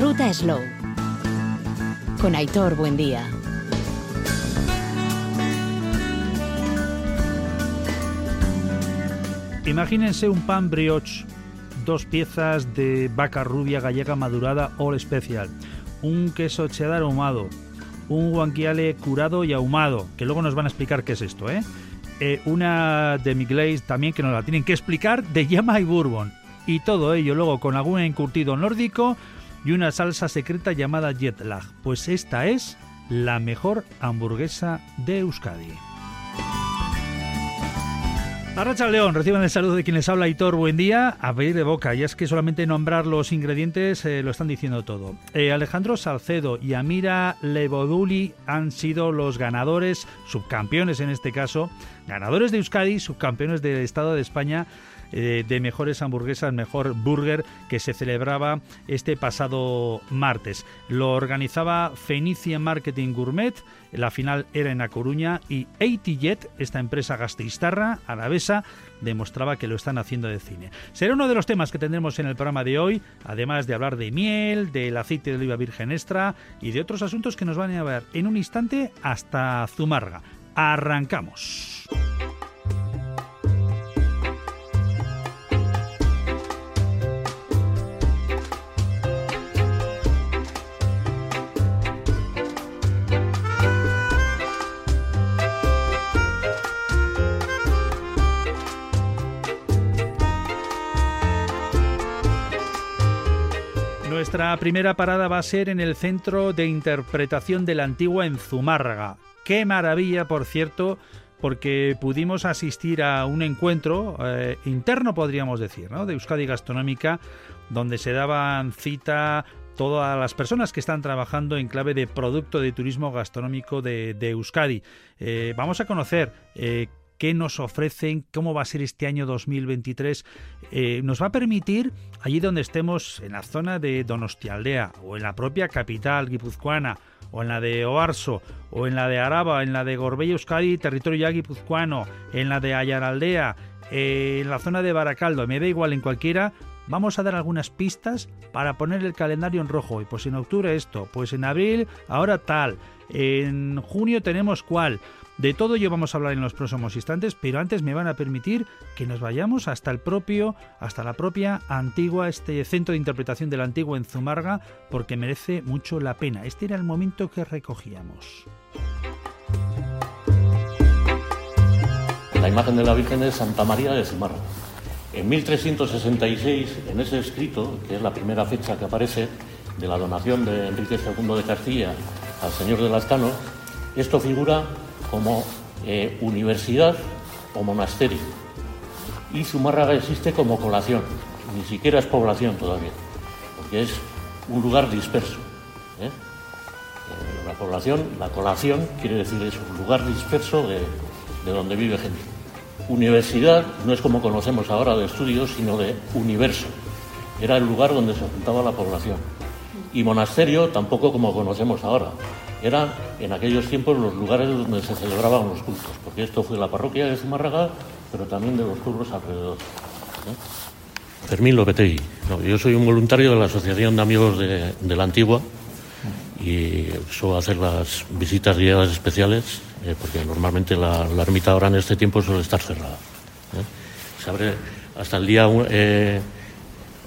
Ruta Slow. Con Aitor Buendía. Imagínense un pan brioche, dos piezas de vaca rubia gallega madurada all special, un queso cheddar ahumado, un guanquiale curado y ahumado, que luego nos van a explicar qué es esto, ¿eh? eh una demi-glaze también que nos la tienen que explicar de llama y bourbon. Y todo ello luego con algún encurtido nórdico y una salsa secreta llamada jet lag. Pues esta es la mejor hamburguesa de Euskadi. Arracha León, reciban el saludo de quien les habla, Hitor. Buen día. A pedir de boca, y es que solamente nombrar los ingredientes eh, lo están diciendo todo. Eh, Alejandro Salcedo y Amira Levoduli han sido los ganadores, subcampeones en este caso, ganadores de Euskadi, subcampeones del Estado de España eh, de mejores hamburguesas, mejor burger, que se celebraba este pasado martes. Lo organizaba Fenicia Marketing Gourmet, la final era en A Coruña y ATJet, esta empresa gasteiztarra, alavesa, demostraba que lo están haciendo de cine. Será uno de los temas que tendremos en el programa de hoy, además de hablar de miel, del aceite de oliva virgen extra y de otros asuntos que nos van a ver en un instante hasta Zumarga. Arrancamos. Nuestra primera parada va a ser en el Centro de Interpretación de la Antigua en Zumárraga. Qué maravilla, por cierto, porque pudimos asistir a un encuentro eh, interno, podríamos decir, ¿no? de Euskadi Gastronómica, donde se daban cita todas las personas que están trabajando en clave de producto de turismo gastronómico de, Euskadi. Eh, vamos a conocer eh, qué nos ofrecen, cómo va a ser este año 2023, eh, nos va a permitir, allí donde estemos, en la zona de Donostialdea o en la propia capital guipuzcoana, o en la de Oarso, o en la de Araba, en la de Gorbella Euskadi, territorio ya guipuzcoano, en la de Ayaraldea, eh, en la zona de Baracaldo, me da igual en cualquiera, vamos a dar algunas pistas para poner el calendario en rojo. Y pues en octubre esto, pues en abril ahora tal, en junio tenemos cuál. De todo ello vamos a hablar en los próximos instantes, pero antes me van a permitir que nos vayamos hasta el propio, hasta la propia antigua, este centro de interpretación del antiguo en Zumarga, porque merece mucho la pena. Este era el momento que recogíamos. La imagen de la Virgen es Santa María de Zumarra. En 1366, en ese escrito, que es la primera fecha que aparece de la donación de Enrique II de Castilla al señor de Lascano, esto figura como eh, universidad o monasterio. Y Zumárraga existe como colación, ni siquiera es población todavía, porque es un lugar disperso. ¿eh? Eh, la población, la colación, quiere decir es un lugar disperso de, de donde vive gente. Universidad no es como conocemos ahora de estudios, sino de universo. Era el lugar donde se juntaba la población. Y monasterio tampoco como conocemos ahora, eran en aquellos tiempos los lugares donde se celebraban los cultos, porque esto fue la parroquia de Zumárraga, pero también de los pueblos alrededor. Fermín Lopetegui. yo soy un voluntario de la Asociación de Amigos de, la Antigua y suelo hacer las visitas guiadas especiales, eh, porque normalmente la, ermita ahora en este tiempo suele estar cerrada. ¿eh? Se abre hasta el día, eh,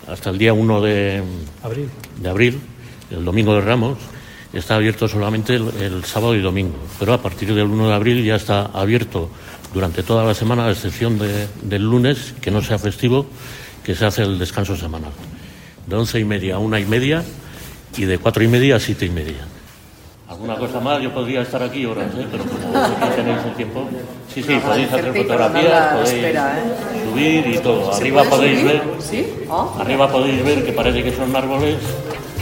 hasta el día 1 de abril. de abril, el domingo de Ramos, está abierto solamente el, sábado y domingo, pero a partir del 1 de abril ya está abierto durante toda la semana, a excepción del lunes, que no sea festivo, que se hace el descanso semanal. De once y media a una y media y de cuatro y media a siete y media. ¿Alguna cosa más? Yo podría estar aquí horas, ¿eh? pero como aquí tenéis el tiempo. Sí, sí, podéis hacer fotografías, podéis ¿eh? subir y todo. Arriba podéis ver. Ah. Arriba podéis ver que parece que son árboles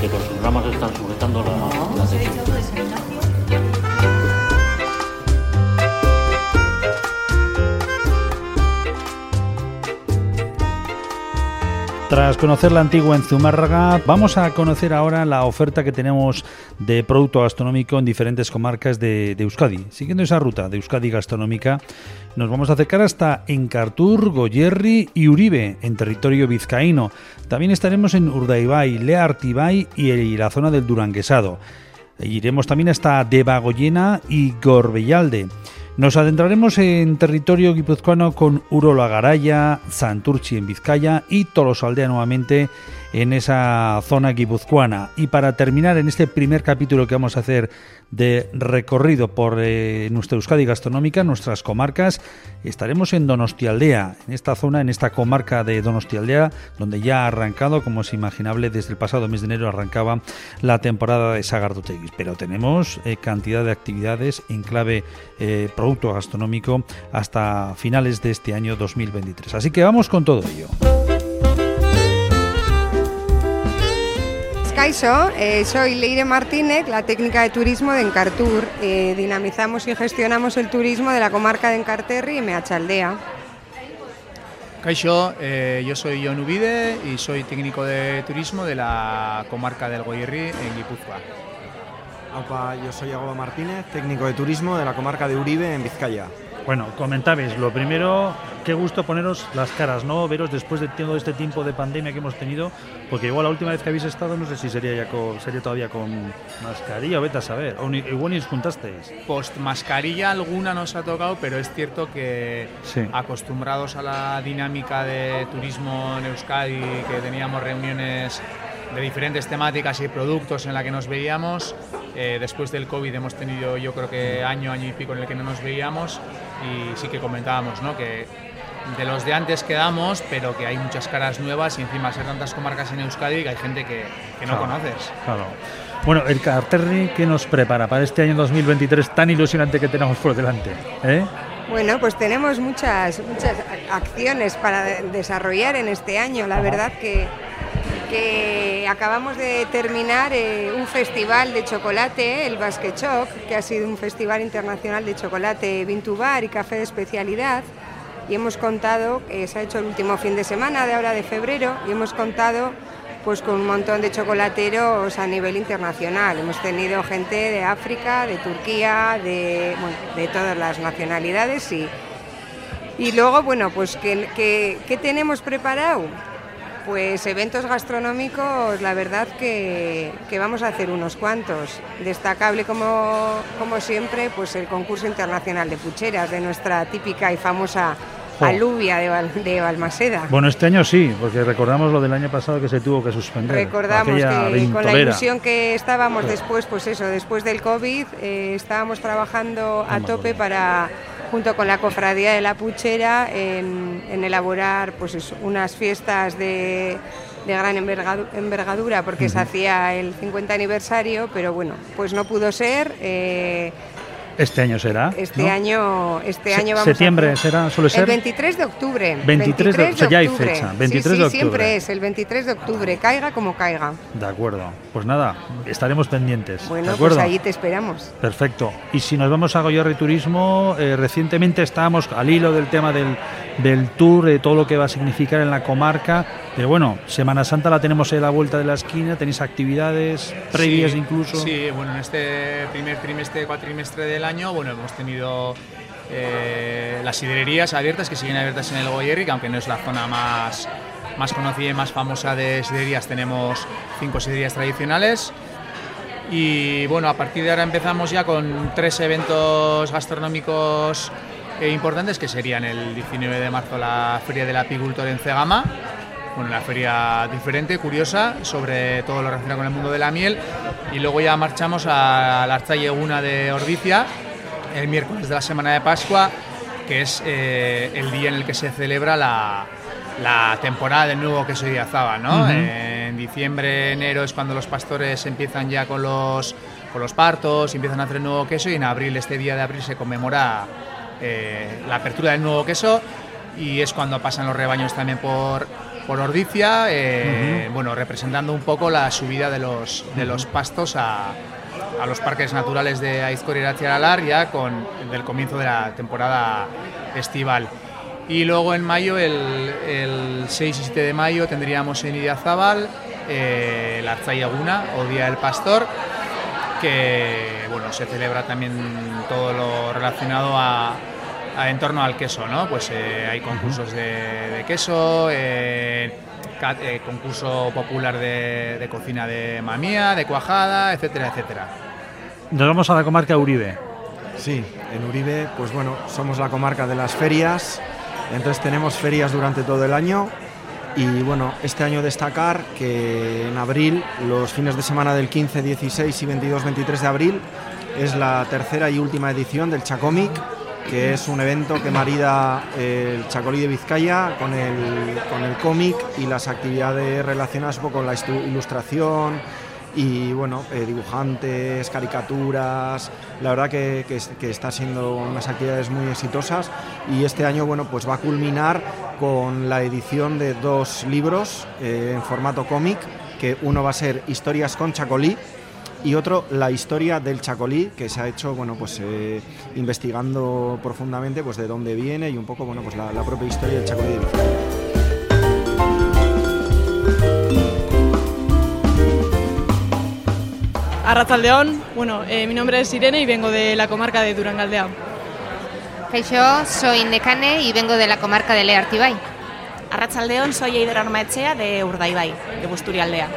que con sus ramas están sujetando la, la Tras conocer la antigua en Zumárraga, vamos a conocer ahora la oferta que tenemos de producto gastronómico en diferentes comarcas de, Euskadi. Siguiendo esa ruta de Euskadi gastronómica, nos vamos a acercar hasta Encartur, Goyerri y Uribe, en territorio vizcaíno. También estaremos en Urdaibai, Leartibay y la zona del Duranguesado. Iremos también hasta Debagoyena y Gorbellalde. Nos adentraremos en territorio guipuzcoano con Urola Garaya, Santurchi en Vizcaya y Tolosaldea nuevamente en esa zona guipuzcoana. Y para terminar en este primer capítulo que vamos a hacer de recorrido por eh, nuestra Euskadi gastronómica, nuestras comarcas, estaremos en Donostialdea, en esta zona, en esta comarca de Donostialdea, donde ya ha arrancado, como es imaginable, desde el pasado mes de enero arrancaba la temporada de Sagardotegui. Pero tenemos eh, cantidad de actividades en clave eh, producto gastronómico hasta finales de este año 2023. Así que vamos con todo ello. Eh, soy Leire Martínez, la técnica de turismo de Encartur. Eh, dinamizamos y gestionamos el turismo de la comarca de Encarterri y Meachaldea. Caixo, eh, yo soy John Ubide y soy técnico de turismo de la comarca del Goyerri en Guipúzcoa. Opa, yo soy Agoba Martínez, técnico de turismo de la comarca de Uribe en Vizcaya. Bueno, comentabais, lo primero, qué gusto poneros las caras, ¿no? Veros después de todo este tiempo de pandemia que hemos tenido, porque igual la última vez que habéis estado, no sé si sería ya sería todavía con mascarilla o vete a saber, o igual ni os juntasteis. Post mascarilla alguna nos ha tocado, pero es cierto que acostumbrados a la dinámica de turismo en Euskadi, que teníamos reuniones de diferentes temáticas y productos en la que nos veíamos. Eh, después del COVID hemos tenido yo creo que año, año y pico en el que no nos veíamos y sí que comentábamos ¿no? que de los de antes quedamos, pero que hay muchas caras nuevas y encima ser tantas comarcas en Euskadi que hay gente que, no conoces. Claro. Bueno, el Carterri, ¿qué nos prepara para este año 2023 tan ilusionante que tenemos por delante? ¿Eh? Bueno, pues tenemos muchas, muchas acciones para desarrollar en este año. La verdad que acabamos de terminar eh, un festival de chocolate, el Basque Choc, que ha sido un festival internacional de chocolate Vintubar y café de especialidad. Y hemos contado, eh, se ha hecho el último fin de semana de ahora de febrero, y hemos contado pues con un montón de chocolateros a nivel internacional. Hemos tenido gente de África, de Turquía, de, todas las nacionalidades y, y luego, bueno, pues ¿qué, qué tenemos preparado? Pues eventos gastronómicos, la verdad que, vamos a hacer unos cuantos. Destacable como, como, siempre, pues el concurso internacional de pucheras de nuestra típica y famosa aluvia de, Balmaseda. Bueno, este año sí, porque recordamos lo del año pasado que se tuvo que suspender. Recordamos que con la ilusión que estábamos después, pues eso, después del COVID, eh, estábamos trabajando a tope para junto con la Cofradía de la Puchera en, elaborar pues unas fiestas de, gran envergadura porque se hacía el 50 aniversario, pero bueno, pues no pudo ser. Eh, este año será. Este año, este año vamos septiembre será, suele ser. El 23 de octubre. 23, de, octubre. ya hay fecha. 23 sí, de octubre. siempre es el 23 de octubre, caiga como caiga. De acuerdo. Pues nada, estaremos pendientes. Bueno, ¿de pues ahí te esperamos. Perfecto. Y si nos vamos a Goyarri Turismo, eh, recientemente estábamos al hilo del tema del, del tour, de todo lo que va a significar en la comarca. Pero bueno, Semana Santa la tenemos a la vuelta de la esquina, tenéis actividades previas incluso. Sí, bueno, en este primer trimestre, cuatrimestre del año, bueno, hemos tenido eh, las sidrerías abiertas, que siguen abiertas en el Goyerri, que aunque no es la zona más, más conocida y más famosa de sidrerías, tenemos cinco sidrerías tradicionales. Y bueno, a partir de ahora empezamos ya con tres eventos gastronómicos importantes, que serían el 19 de marzo la Feria del Apicultor en Cegama, bueno, una feria diferente, curiosa, sobre todo lo relacionado con el mundo de la miel. Y luego ya marchamos a la Arza Yeguna de Ordicia, el miércoles de la semana de Pascua, que es eh, el día en el que se celebra la, temporada del nuevo queso de Azaba, ¿no? En diciembre, enero es cuando los pastores empiezan ya con los, con los partos, empiezan a hacer el nuevo queso y en abril, este día de abril, se conmemora eh, la apertura del nuevo queso y es cuando pasan los rebaños también por, por Ordicia, eh, bueno, representando un poco la subida de los, de los pastos a, a los parques naturales de Aizkor y Alar ya con el comienzo de la temporada estival. Y luego en mayo, el, el 6 y 7 de mayo, tendríamos en Idiazábal eh, la Arzayaguna o Día del Pastor, que bueno, se celebra también todo lo relacionado a, a en torno al queso, ¿no? Pues eh, hay concursos de, de queso, eh, eh, concurso popular de, de cocina de mamía, de cuajada, etcétera, etcétera. Nos vamos a la comarca Uribe. Sí, en Uribe, pues bueno, somos la comarca de las ferias, entonces tenemos ferias durante todo el año y bueno, este año destacar que en abril, los fines de semana del 15, 16 y 22, 23 de abril, es la tercera y última edición del Chacomic, que es un evento que marida el Chacolí de Vizcaya con el, con el cómic y las actividades relacionadas con la ilustración, y bueno, eh, dibujantes, caricaturas, la verdad que, que es- que está siendo unas actividades muy exitosas y este año bueno, pues va a culminar con la edición de dos libros eh, en formato cómic, que uno va a ser Historias con Chacolí y otro La historia del Chacolí, que se ha hecho bueno, pues, eh, investigando profundamente pues, de dónde viene y un poco bueno, pues, la, propia historia del Chacolí. Arrachaldeón, bueno, eh, mi nombre es Irene y vengo de la comarca de Durangaldea. Yo soy Necane y vengo de la comarca de Leartibay. Arrachaldeón, soy Eider Armaechea de Urdaibai, de Busturialdea.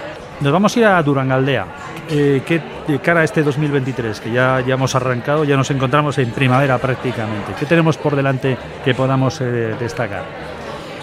Nos vamos a ir a Durangaldea. Eh, ¿Qué de cara a este 2023? Que ya, ya hemos arrancado, ya nos encontramos en primavera prácticamente. ¿Qué tenemos por delante que podamos eh, destacar?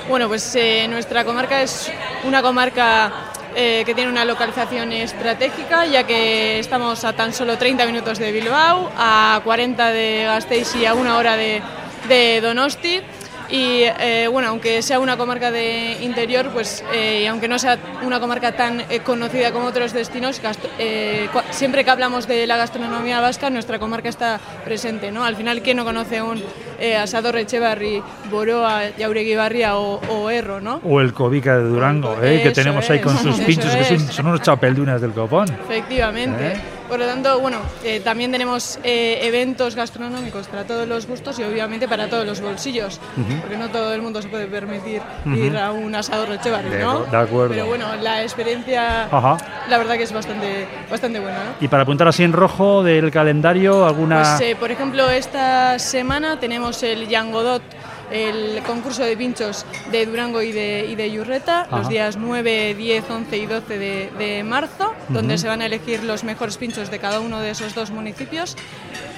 Bueno, pues eh, nuestra comarca es una comarca eh, que tiene una localización estratégica, ya que estamos a tan solo 30 minutos de Bilbao, a 40 de Gasteiz y a una hora de, de Donosti. Y eh, bueno, aunque sea una comarca de interior, pues eh, y aunque no sea una comarca tan eh, conocida como otros destinos, eh, siempre que hablamos de la gastronomía vasca, nuestra comarca está presente, ¿no? Al final, ¿quién no conoce un eh, asador Echevarri, Boroa, Jauregui Barria o, o Erro, ¿no? O el Covica de Durango, eh, que tenemos ahí con sus pinchos, que son unos chapeldunas del copón. Efectivamente. Por lo tanto, bueno, eh, también tenemos eh, eventos gastronómicos para todos los gustos y obviamente para todos los bolsillos, porque no todo el mundo se puede permitir ir a un asador Echevarri, ¿no? de acuerdo. Pero bueno, la experiencia, Ajá. la verdad que es bastante, bastante buena, ¿no? Y para apuntar así en rojo del calendario, alguna... Pues, eh, por ejemplo, esta semana tenemos el Yangodot, el concurso de pinchos de Durango y de, y de Yurreta, Ajá. los días 9, 10, 11 y 12 de, de marzo, donde se van a elegir los mejores pinchos de cada uno de esos dos municipios.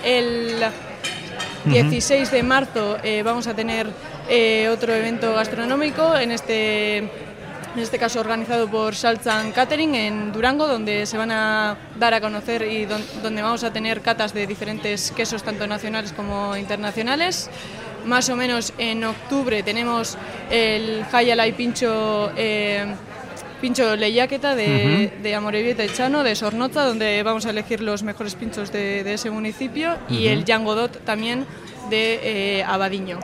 El 16 de marzo eh, vamos a tener eh, otro evento gastronómico, en este, en este caso organizado por Salzan Catering en Durango, donde se van a dar a conocer y don- donde vamos a tener catas de diferentes quesos, tanto nacionales como internacionales. Más o menos en octubre tenemos el Hayalai Pincho. eh, Pincho Lehiaketa de, de Amorebieta y Chano, de Sornota, donde vamos a elegir los mejores pinchos de, de ese municipio, y el Yangodot también de eh, Abadiño.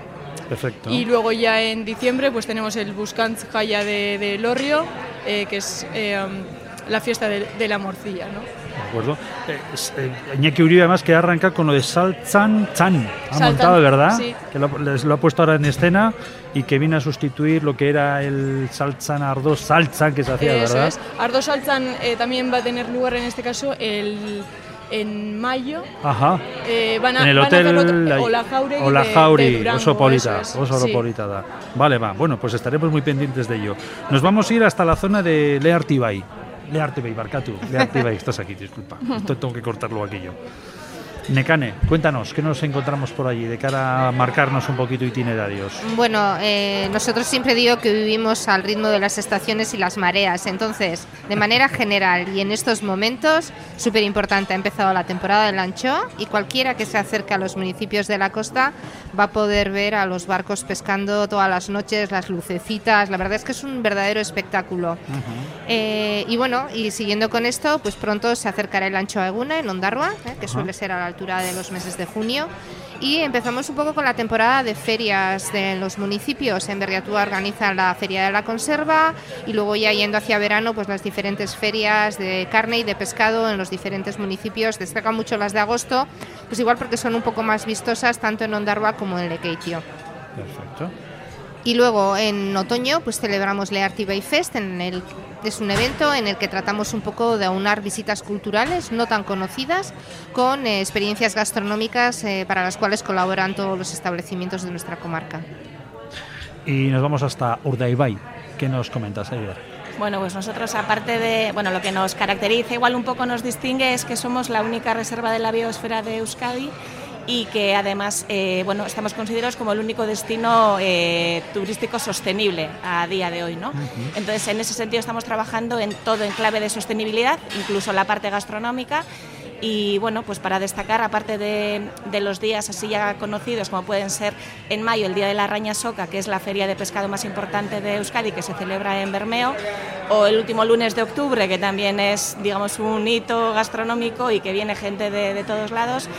Perfecto. Y luego ya en diciembre pues tenemos el Buscants Jaya de, de Lorrio, eh, que es eh, la fiesta de, de la morcilla. ¿no? De acuerdo. Eh, eh, Iñaki Uribe además que arranca con lo de Salchan Chan. Ha montado, ¿verdad? sí. Que lo, les lo ha puesto ahora en escena y que viene a sustituir lo que era el Salchan Ardos Salchan que se hacía, Eso ¿verdad? es. Ardo Salzan eh, también va a tener lugar en este caso el, en mayo. Ajá. Eh, van a, en el van a hotel hacer otro- la- Olajauregui de- Olajauri, de Durango, Osopolita, eso. Sí. Osopolita da. Vale, va. Bueno, pues estaremos muy pendientes de ello. Nos vamos a ir hasta la zona de Leartibay. Leartibay, Barcatu. Leartibay, estás aquí, disculpa. Tengo que cortarlo aquí yo. Necane, cuéntanos, ¿qué nos encontramos por allí de cara a marcarnos un poquito itinerarios? Bueno, eh, nosotros siempre digo que vivimos al ritmo de las estaciones y las mareas. Entonces, de manera general y en estos momentos, súper importante, ha empezado la temporada del ancho y cualquiera que se acerque a los municipios de la costa va a poder ver a los barcos pescando todas las noches, las lucecitas. La verdad es que es un verdadero espectáculo. Eh, y bueno, y siguiendo con esto, pues pronto se acercará el ancho a Eguna en Ondarroa, eh, que suele ser a la altura de los meses de junio. Y empezamos un poco con la temporada de ferias de los municipios. En Berriatúa organiza la Feria de la Conserva y luego ya yendo hacia verano, pues las diferentes ferias de carne y de pescado en los diferentes municipios. Destacan mucho las de agosto, pues igual porque son un poco más vistosas tanto en Ondarroa como en Lekeitio. Perfecto. Y luego en otoño pues celebramos Le Bay Fest, en el, es un evento en el que tratamos un poco de aunar visitas culturales no tan conocidas con eh, experiencias gastronómicas eh, para las cuales colaboran todos los establecimientos de nuestra comarca. Y nos vamos hasta Urdaibai. ¿Qué nos comentas, Aider? Bueno, pues nosotros aparte de, bueno, lo que nos caracteriza, igual un poco nos distingue es que somos la única reserva de la biosfera de Euskadi y que además eh, bueno, estamos considerados como el único destino eh, turístico sostenible a día de hoy. ¿no? Entonces, en ese sentido estamos trabajando en todo en clave de sostenibilidad, incluso la parte gastronómica. Y bueno, pues para destacar, aparte de, de, los días así ya conocidos, como pueden ser en mayo el Día de la Raña Soca, que es la feria de pescado más importante de Euskadi, que se celebra en Bermeo, o el último lunes de octubre, que también es, digamos, un hito gastronómico y que viene gente de, de todos lados,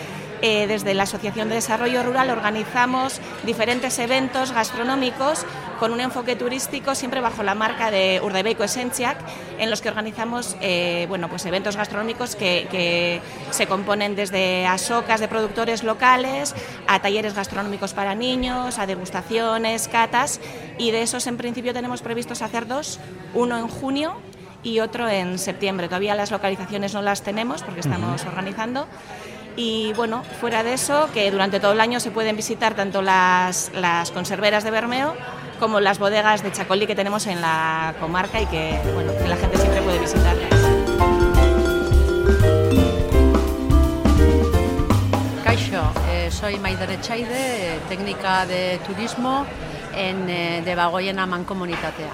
eh, desde la Asociación de Desarrollo Rural organizamos diferentes eventos gastronómicos con un enfoque turístico siempre bajo la marca de Urdaibeiko Essentiac, en los que organizamos eh, bueno, pues eventos gastronómicos que, se componen desde asocas de productores locales, a talleres gastronómicos para niños, a degustaciones, catas, y de esos en principio tenemos previstos hacer dos, uno en junio y otro en septiembre. Todavía las localizaciones no las tenemos porque estamos organizando. Y bueno, fuera de eso, que durante todo el año se pueden visitar tanto las, las conserveras de Bermeo como las bodegas de Chacolí que tenemos en la comarca y que, bueno, que la gente siempre puede visitar. Caixo, eh, soy Maider Echaide, técnica de turismo en eh, de Bagoyena Mancomunitatea.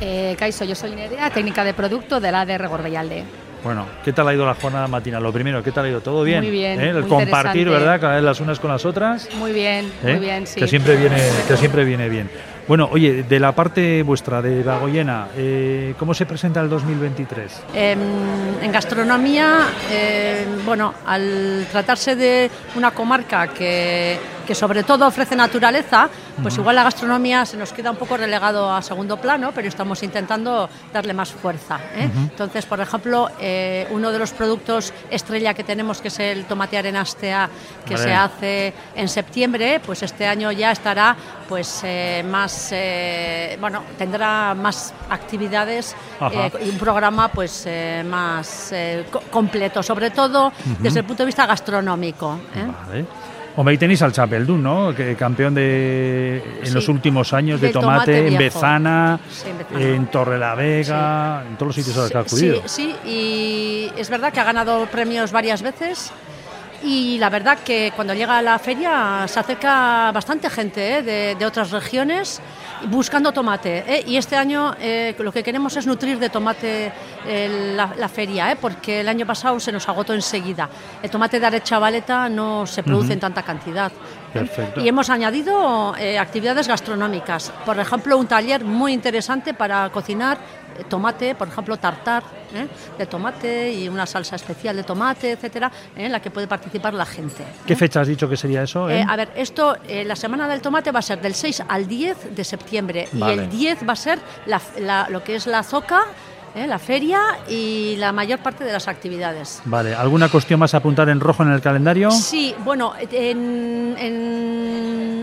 Eh, Caixo, yo soy Nerea, técnica de producto de la de Gorbellalde. Bueno, ¿qué tal ha ido la jornada matinal? Lo primero, ¿qué tal ha ido? ¿Todo bien? Muy bien. ¿Eh? El compartir, ¿verdad? Cada vez las unas con las otras. Muy bien, muy ¿Eh? bien, sí. Que siempre viene, que siempre viene bien. Bueno, oye, de la parte vuestra, de Bagoyena, eh, ¿cómo se presenta el 2023? Em, en gastronomía, bueno, al tratarse de una comarca que, que sobre todo ofrece naturaleza, pues igual la gastronomía se nos queda un poco relegado a segundo plano, pero estamos intentando darle más fuerza. Entonces, por ejemplo, eh, uno de los productos estrella que tenemos, que es el tomate arenastea, que se hace en septiembre, pues este año ya estará pues eh, más, eh, bueno, tendrá más actividades y un programa pues más completo, sobre todo desde el punto de vista gastronómico. Hombre, ahí tenéis al Chapeldún, ¿no? Que campeón de en los últimos años de tomate, en Bezana, en Torre la Vega, en todos los sitios a los que ha acudido. Sí, sí, y es verdad que ha ganado premios varias veces. Y la verdad que cuando llega a la feria se acerca bastante gente ¿eh? de, de otras regiones buscando tomate. ¿eh? Y este año eh, lo que queremos es nutrir de tomate la, feria, porque el año pasado se nos agotó enseguida. El tomate de Arechavaleta no se produce en tanta cantidad. Y hemos añadido actividades gastronómicas. Por ejemplo, un taller muy interesante para cocinar tomate, por ejemplo, tartar ¿eh? de tomate y una salsa especial de tomate, etcétera, en la que puede participar la gente. ¿Qué fecha has dicho que sería eso? Eh, a ver, esto, eh, la semana del tomate va a ser del 6 al 10 de septiembre y el 10 va a ser lo que es la zoca ¿eh? la feria y la mayor parte de las actividades. Vale, ¿alguna cuestión más a apuntar en rojo en el calendario? Sí, bueno, en,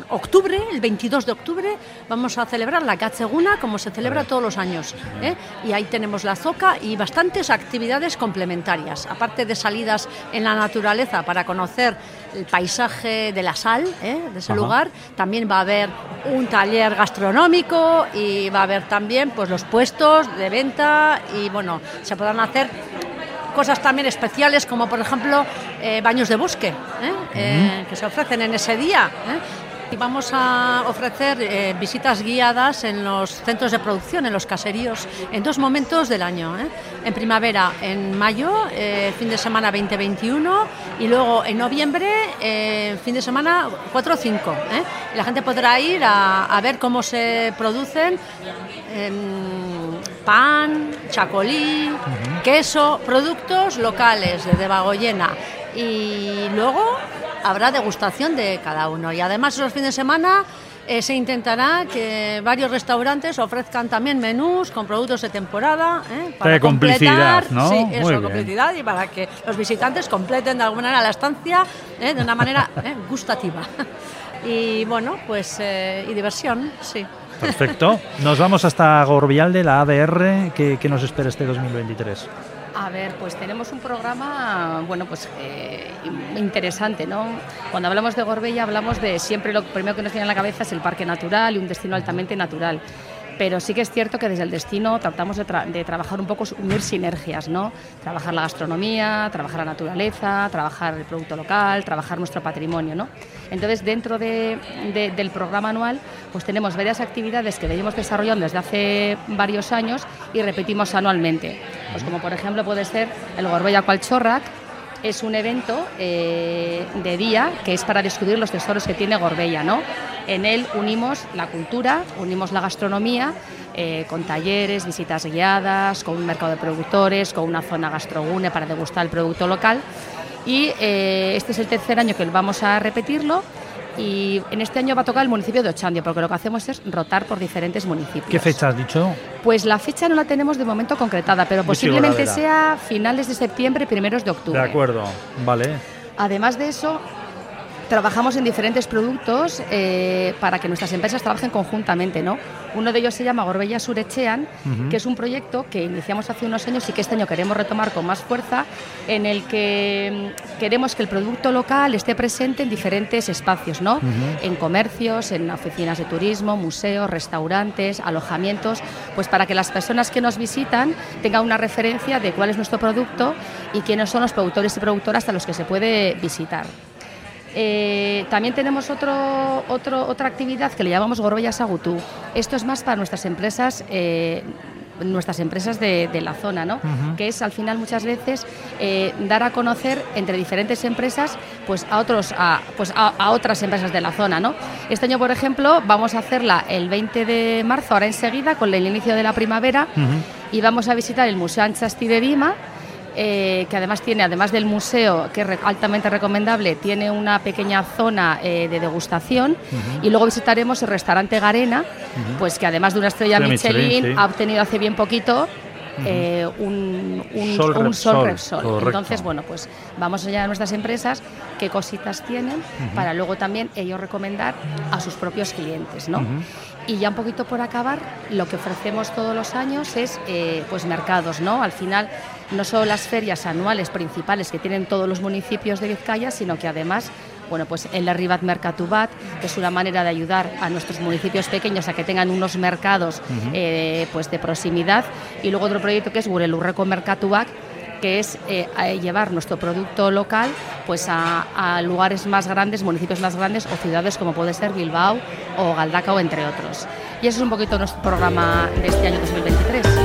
octubre, el 22 de octubre, vamos a celebrar la Gatseguna como se celebra todos los años. ¿eh? Y ahí tenemos la zoca y bastantes actividades complementarias, aparte de salidas en la naturaleza para conocer el paisaje de la sal ¿eh? de ese lugar. También va a haber un taller gastronómico y va a haber también pues, los puestos de venta y bueno, se podrán hacer cosas también especiales como por ejemplo eh, baños de bosque ¿eh? que se ofrecen en ese día vamos a ofrecer eh, visitas guiadas en los centros de producción, en los caseríos, en dos momentos del año. ¿eh? En primavera, en mayo, eh, fin de semana 2021, y luego en noviembre, fin de semana 4 o 5. La gente podrá ir a, ver cómo se producen em, pan, chacolí, queso, productos locales de Bagoyena. Y luego habrá degustación de cada uno. Y además los fines de semana eh, se intentará que varios restaurantes ofrezcan también menús con productos de temporada ¿eh? para completar, ¿no? Sí, eso, complicidad y para que los visitantes completen de alguna manera la estancia ¿eh? de una manera gustativa. y bueno, pues eh, y diversión, sí. Perfecto. Nos vamos hasta Gorbialde, la ADR. ¿Qué, qué nos espera este 2023? A ver, pues tenemos un programa, bueno, pues eh, interesante, ¿no? Cuando hablamos de Gorbella hablamos de siempre lo primero que nos viene a la cabeza es el parque natural y un destino altamente natural pero sí que es cierto que desde el destino tratamos de, trabajar un poco, unir sinergias, ¿no? Trabajar la gastronomía, trabajar la naturaleza, trabajar el producto local, trabajar nuestro patrimonio, ¿no? Entonces, dentro del programa anual, pues tenemos varias actividades que venimos desarrollando desde hace varios años y repetimos anualmente. Pues como por ejemplo puede ser el Gorbella Cualchorrac, es un evento eh, de día que es para descubrir los tesoros que tiene Gorbella. ¿no? En él unimos la cultura, unimos la gastronomía, eh, con talleres, visitas guiadas, con un mercado de productores, con una zona gastrogune para degustar el producto local. Y eh, este es el tercer año que vamos a repetirlo y en este año va a tocar el municipio de Ochandio, porque lo que hacemos es rotar por diferentes municipios. ¿Qué fecha has dicho? Pues la fecha no la tenemos de momento concretada, pero posiblemente sea finales de septiembre, primeros de octubre. De acuerdo, vale. Además de eso, trabajamos en diferentes productos eh, para que nuestras empresas trabajen conjuntamente. ¿no? Uno de ellos se llama Gorbella Surechean, que es un proyecto que iniciamos hace unos años y que este año queremos retomar con más fuerza, en el que mm, queremos que el producto local esté presente en diferentes espacios, ¿no? en comercios, en oficinas de turismo, museos, restaurantes, alojamientos, pues para que las personas que nos visitan tengan una referencia de cuál es nuestro producto y quiénes son los productores y productoras a los que se puede visitar. Eh, también tenemos otro, otra actividad que le llamamos Gorbella Sagutú. Esto es más para nuestras empresas. Eh, nuestras empresas de, la zona, ¿no? que es al final muchas veces eh, dar a conocer entre diferentes empresas pues a otros a, pues a, otras empresas de la zona. ¿no? Este año, por ejemplo, vamos a hacerla el 20 de marzo, ahora enseguida, con el inicio de la primavera, y vamos a visitar el Museo Anchasti de Dima, eh, que además tiene, además del museo, que es altamente recomendable, tiene una pequeña zona eh, de degustación. Y luego visitaremos el restaurante Garena, pues que además de una estrella Michelin, ha obtenido hace bien poquito eh, un, sol, Repsol. Entonces, bueno, pues vamos allá a nuestras empresas qué cositas tienen para luego también ellos recomendar a sus propios clientes, ¿no? Y ya un poquito por acabar, lo que ofrecemos todos los años es pues mercados, ¿no? Al final no solo las ferias anuales principales que tienen todos los municipios de Vizcaya, sino que además bueno, pues el Arribat Mercatubat, que es una manera de ayudar a nuestros municipios pequeños a que tengan unos mercados eh, pues de proximidad. Y luego otro proyecto que es Gurelurreco Mercatubac, que es eh, llevar nuestro producto local pues a, lugares más grandes, municipios más grandes o ciudades como puede ser Bilbao o Galdacao, entre otros. Y eso es un poquito nuestro programa de este año 2023.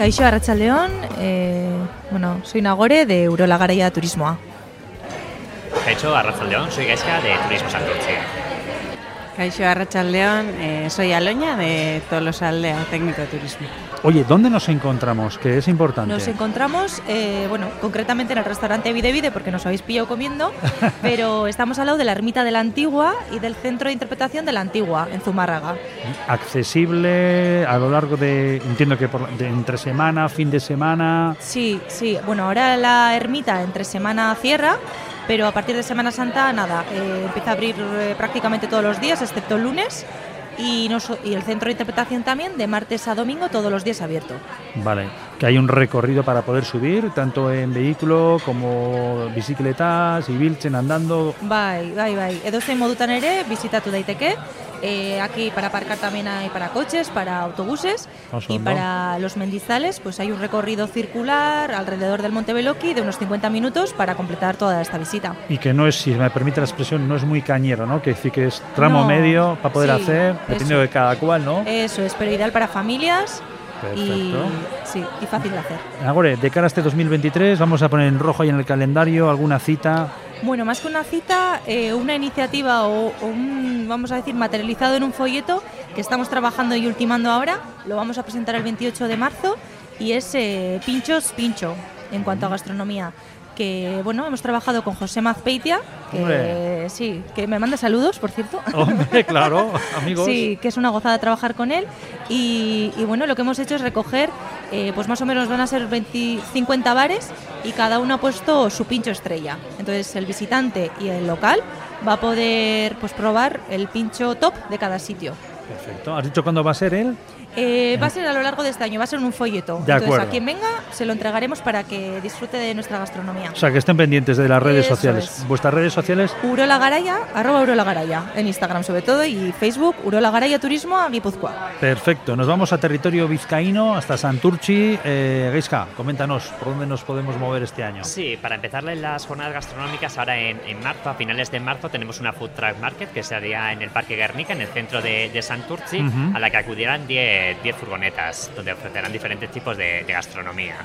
Kaixo Arratsaldeon, eh, bueno, soy Nagore de Urola Garaia Turismoa. Kaixo Arratsaldeon, soy Gaizka de Turismo Santurce. Kaixo Arratsaldeon, eh, soy Aloña de Tolosaldea Técnico de Turismo. Oye, ¿dónde nos encontramos? Que es importante. Nos encontramos, eh, bueno, concretamente en el restaurante Vide Vide, porque nos habéis pillado comiendo, pero estamos al lado de la Ermita de la Antigua y del Centro de Interpretación de la Antigua, en Zumárraga. Accesible a lo largo de, entiendo que por, de entre semana, fin de semana. Sí, sí. Bueno, ahora la Ermita entre semana cierra, pero a partir de Semana Santa, nada, eh, empieza a abrir eh, prácticamente todos los días, excepto el lunes y, y el centro de interpretación también de martes a domingo todos los días abierto. Vale, que hay un recorrido para poder subir, tanto en vehículo como bicicletas, ibiltzen, andando. Bai, bai, bai. Edozein modutan ere, visitatu daiteke. Eh, aquí para aparcar también hay para coches, para autobuses y para los mendizales pues hay un recorrido circular alrededor del Monte Beloki de unos 50 minutos para completar toda esta visita. Y que no es, si me permite la expresión, no es muy cañero, ¿no? Que decir que es tramo medio para poder hacer, dependiendo de cada cual, ¿no? Eso es, pero ideal para familias y, sí, y fácil de hacer. Ahora, de cara a este 2023, vamos a poner en rojo ahí en el calendario alguna cita. Bueno, más que una cita, eh, una iniciativa o, un, vamos a decir, materializado en un folleto que estamos trabajando y ultimando ahora. Lo vamos a presentar el 28 de marzo y es eh, Pinchos Pincho en cuanto a gastronomía que bueno, hemos trabajado con José Mazpeitia, que sí, que me manda saludos, por cierto. Hombre, claro, amigos. Sí, que es una gozada trabajar con él. Y, bueno, lo que hemos hecho es recoger eh, pues más o menos van a ser 20, 50 bares y cada uno ha puesto su pincho estrella. Entonces el visitante y el local va a poder pues probar el pincho top de cada sitio. Perfecto. ¿Has dicho cuándo va a ser él? Eh, va a ser a lo largo de este año, va a ser un folleto. De Entonces, acuerdo. a quien venga se lo entregaremos para que disfrute de nuestra gastronomía. O sea, que estén pendientes de las redes Eso sociales. es. ¿Vuestras redes sociales? Urola Garaya, arroba Urola Garaya, en Instagram sobre todo, y Facebook, Urola Garaya Turismo a Guipúzcoa. Perfecto. Nos vamos a territorio vizcaíno, hasta Santurchi. Eh, Geisca, coméntanos, ¿por dónde nos podemos mover este año? Sí, para empezar las jornadas gastronómicas, ahora en, en marzo, a finales de marzo, tenemos una Food Truck Market que se haría en el Parque Guernica, en el centro de, de Santurci, Ujú. a la que acudirán 10 10 furgonetas, donde ofrecerán diferentes tipos de, de gastronomía.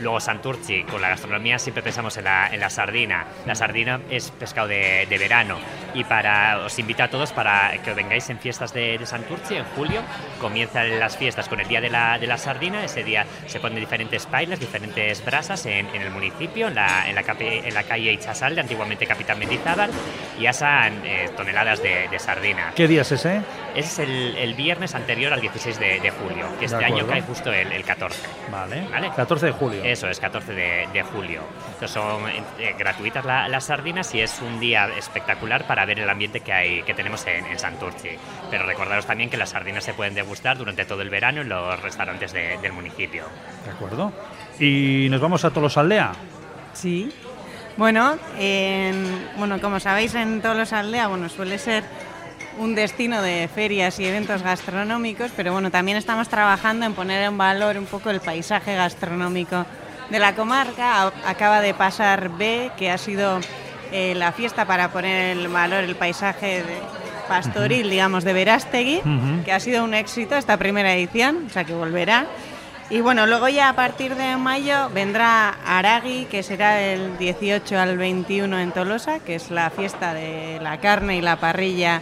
Luego Santurci, con la gastronomía siempre pensamos en la, en la sardina. La sardina es pescado de, de verano y para os invito a todos para que vengáis en fiestas de, de Santurci en julio. Comienzan las fiestas con el día de la, de la sardina. Ese día se ponen diferentes bailes, diferentes brasas en, en el municipio, en la, en la, cape- en la calle Ichasalde, antiguamente Capitán Mendizábal, y asan eh, toneladas de, de sardina. ¿Qué día es ese? Es el, el viernes anterior al 16 de, de julio, que De este año cae justo el, el 14. Vale. ¿Vale? 14 de julio. Eso es, 14 de, de julio. Entonces son eh, gratuitas la- las sardinas y es un día espectacular para ver el ambiente que hay que tenemos en, en Santurci. Pero recordaros también que las sardinas se pueden degustar durante todo el verano en los restaurantes de- del municipio. De acuerdo. Y nos vamos a Tolosaldea. Sí. Bueno, en- bueno, como sabéis, en Tolos Aldea bueno, suele ser un destino de ferias y eventos gastronómicos, pero bueno, también estamos trabajando en poner en valor un poco el paisaje gastronómico de la comarca. Acaba de pasar B, que ha sido eh, la fiesta para poner en valor el paisaje de- pastoril, digamos, de Verástegui, Ujú. que ha sido un éxito esta primera edición, o sea que volverá. Y bueno, luego ya a partir de mayo vendrá Aragui, que será el 18 al 21 en Tolosa, que es la fiesta de la carne y la parrilla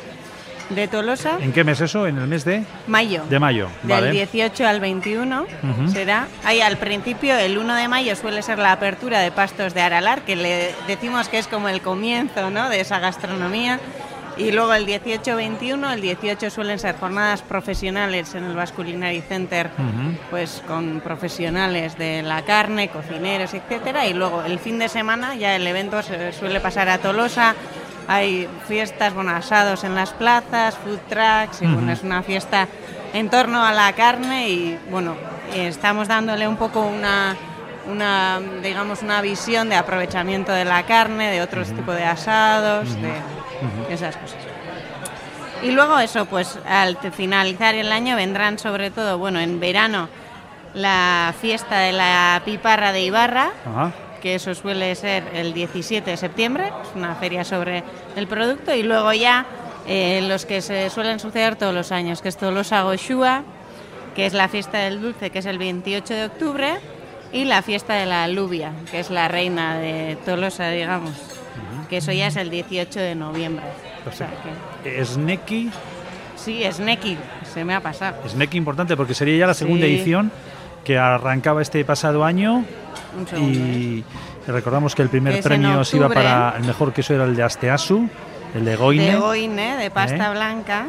de Tolosa. ¿En qué mes eso? ¿En el mes de? Mayo. De mayo. Del Vale. 18 al 21 Ujú. será. Ahí al principio, el 1 de mayo suele ser la apertura de Pastos de Aralar, que le decimos que es como el comienzo ¿no? de esa gastronomía. Y luego el 18-21, el 18 suelen ser jornadas profesionales en el Basque Culinary Center, pues con profesionales de la carne, cocineros, etcétera. Y luego el fin de semana ya el evento se suele pasar a Tolosa. Hay fiestas, bueno, asados en las plazas, food trucks, y bueno, es una fiesta en torno a la carne y bueno, estamos dándole un poco una, una digamos, una visión de aprovechamiento de la carne, de otros tipos de asados, de esas cosas. Y luego eso, pues al finalizar el año vendrán sobre todo, bueno, en verano la fiesta de la piparra de Ibarra. Que eso suele ser el 17 de septiembre, es una feria sobre el producto, y luego ya eh, los que se suelen suceder todos los años, que es Tolosa Goshua, que es la fiesta del dulce, que es el 28 de octubre, y la fiesta de la alubia, que es la reina de Tolosa, digamos, que eso ya es el 18 de noviembre. O sea que- Sneki, sí, es Neki, se me ha pasado. Sneki importante porque sería ya la segunda Sí. edición que arrancaba este pasado año segundo, ¿eh? y recordamos que el primer Que premio se iba para el mejor queso era el de Asteasu, el de Goine, De Goine, de pasta ¿Eh? blanca.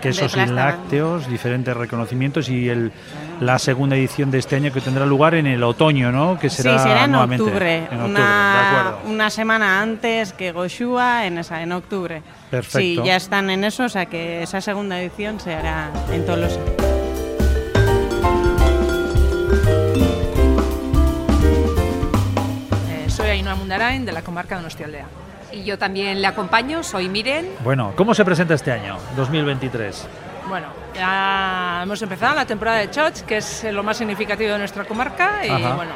quesos y lácteos, diferentes reconocimientos y el, la segunda edición de este año que tendrá lugar en el otoño, ¿no? Que será, sí, será en nuevamente octubre, en octubre, una, una semana antes que Goshua, en, esa, en octubre. Perfecto. Sí, ya están en eso, o sea que esa segunda edición se hará en Tolosa. Eh, soy Ainhoa Mundarain de la comarca de Donostialdea. Y yo también le acompaño, soy Miren. Bueno, ¿cómo se presenta este año, 2023? Bueno, ya hemos empezado la temporada de Choch, que es lo más significativo de nuestra comarca. Y Ajá. bueno,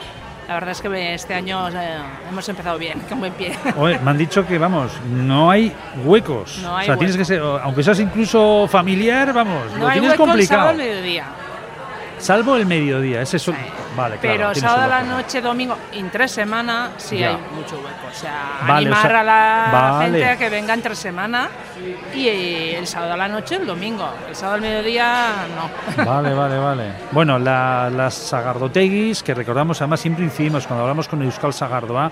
la verdad es que este año eh, hemos empezado bien, con buen pie. Oye, me han dicho que, vamos, no hay huecos. No hay o sea, tienes que ser, aunque seas incluso familiar, vamos, no lo hay tienes hueco el complicado. sábado al mediodía. Salvo el mediodía, ese es un- Vale, claro. Pero tienes sábado a la noche, domingo, entre semana, sí Ya. hay mucho hueco. O sea, Vale, o animar sea, a la vale. gente a que venga entre semana y eh, el sábado a la noche, el domingo. El sábado al mediodía, no. Vale, vale, vale. Bueno, la- las sagardoteguis, que recordamos, además siempre incidimos cuando hablamos con Euskal Sagardoa,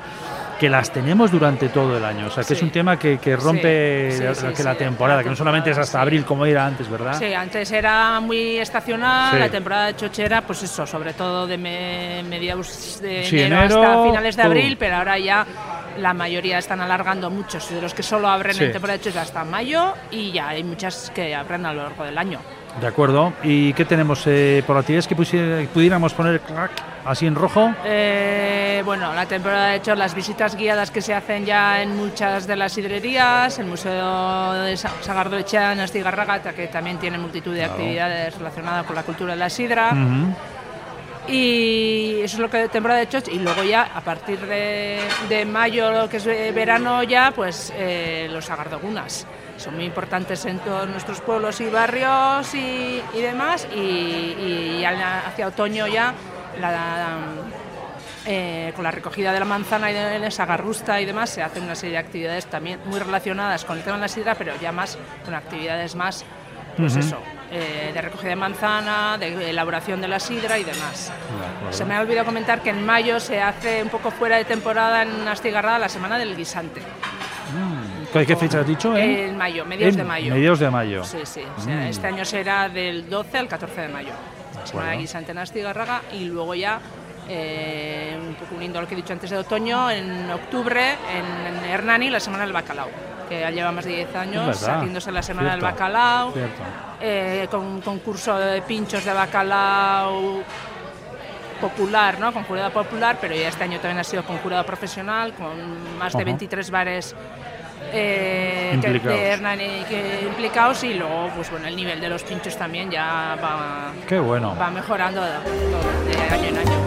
que las tenemos durante todo el año. O sea, que es un tema que, que rompe Sí, la- que temporada, la que no solamente es hasta abril como era antes, ¿verdad? Sí, antes era muy estacional, la temporada de chochera, pues eso, sobre todo de me- mediados de enero, enero, hasta finales de abril, pero ahora ya la mayoría están alargando muchos de los que solo abren en temporada de chochera hasta mayo y ya hay muchas que abren a lo largo del año. De acuerdo. ¿Y qué tenemos eh, por actividades que pudiéramos poner clac, así en rojo? Eh, bueno, la temporada de hecho las visitas guiadas que se hacen ya en muchas de las sidrerías, el Museo de Sa- Sagardoechea en Astigarraga, que también tiene multitud de Claro. actividades relacionadas con la cultura de la sidra. Y eso es lo que temporada de choch. Y luego ya, a partir de, de mayo, que es verano ya, pues eh, los sagardogunas. Son muy importantes en todos nuestros pueblos y barrios y, y demás. Y, y hacia otoño ya, eh, con la recogida de la manzana y de la sagarrusta y demás, se hacen una serie de actividades también muy relacionadas con el tema de la sidra, pero ya más con actividades más, pues eso, eh, de recogida de manzana, de elaboración de la sidra y demás. Se me ha olvidado comentar que en mayo se hace un poco fuera de temporada en Astigarrada la Semana del Guisante. ¿Qué, qué fecha has dicho? eh? En mayo, medios En de mayo. mediados de mayo. Sí, sí. o sea, Mm. Este año será del 12 al 14 de mayo. Semana de Guisante en Astigarraga y luego ya, eh, un poco uniendo lo que he dicho antes de otoño, en octubre en, en Hernani la Semana del Bacalao, que ya lleva más de 10 años haciéndose la Semana Cierto, del Bacalao. eh, con un concurso de pinchos de bacalao popular, ¿no? Con jurado popular, pero ya este año también ha sido con jurado profesional, con más de Ajá. 23 bares eh, Implicados. de Hernani que- implicados y luego, pues bueno, el nivel de los pinchos también ya va, Qué bueno. va mejorando de, de año en año.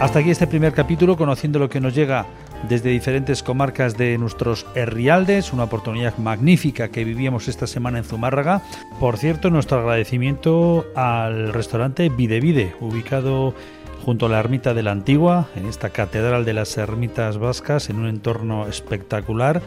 Hasta aquí este primer capítulo, conociendo lo que nos llega desde diferentes comarcas de nuestros Herrialdes, una oportunidad magnífica que vivíamos esta semana en Zumárraga. Por cierto, nuestro agradecimiento al restaurante Vide Vide, ubicado junto a la ermita de la Antigua, en esta catedral de las ermitas vascas, en un entorno espectacular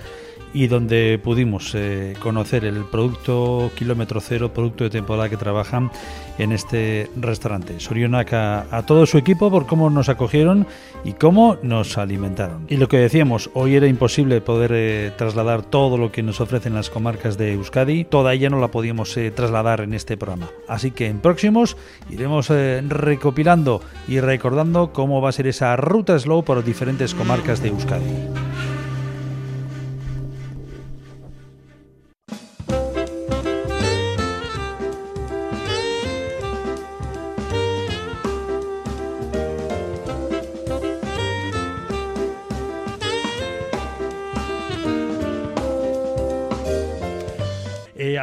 y donde pudimos eh, conocer el producto kilómetro cero, producto de temporada que trabajan en este restaurante. Sorionak a, a todo su equipo por cómo nos acogieron y cómo nos alimentaron. Y lo que decíamos, hoy era imposible poder eh, trasladar todo lo que nos ofrecen las comarcas de Euskadi, toda ella no la podíamos eh, trasladar en este programa. Así que en próximos iremos eh, recopilando y recordando cómo va a ser esa ruta slow por diferentes comarcas de Euskadi.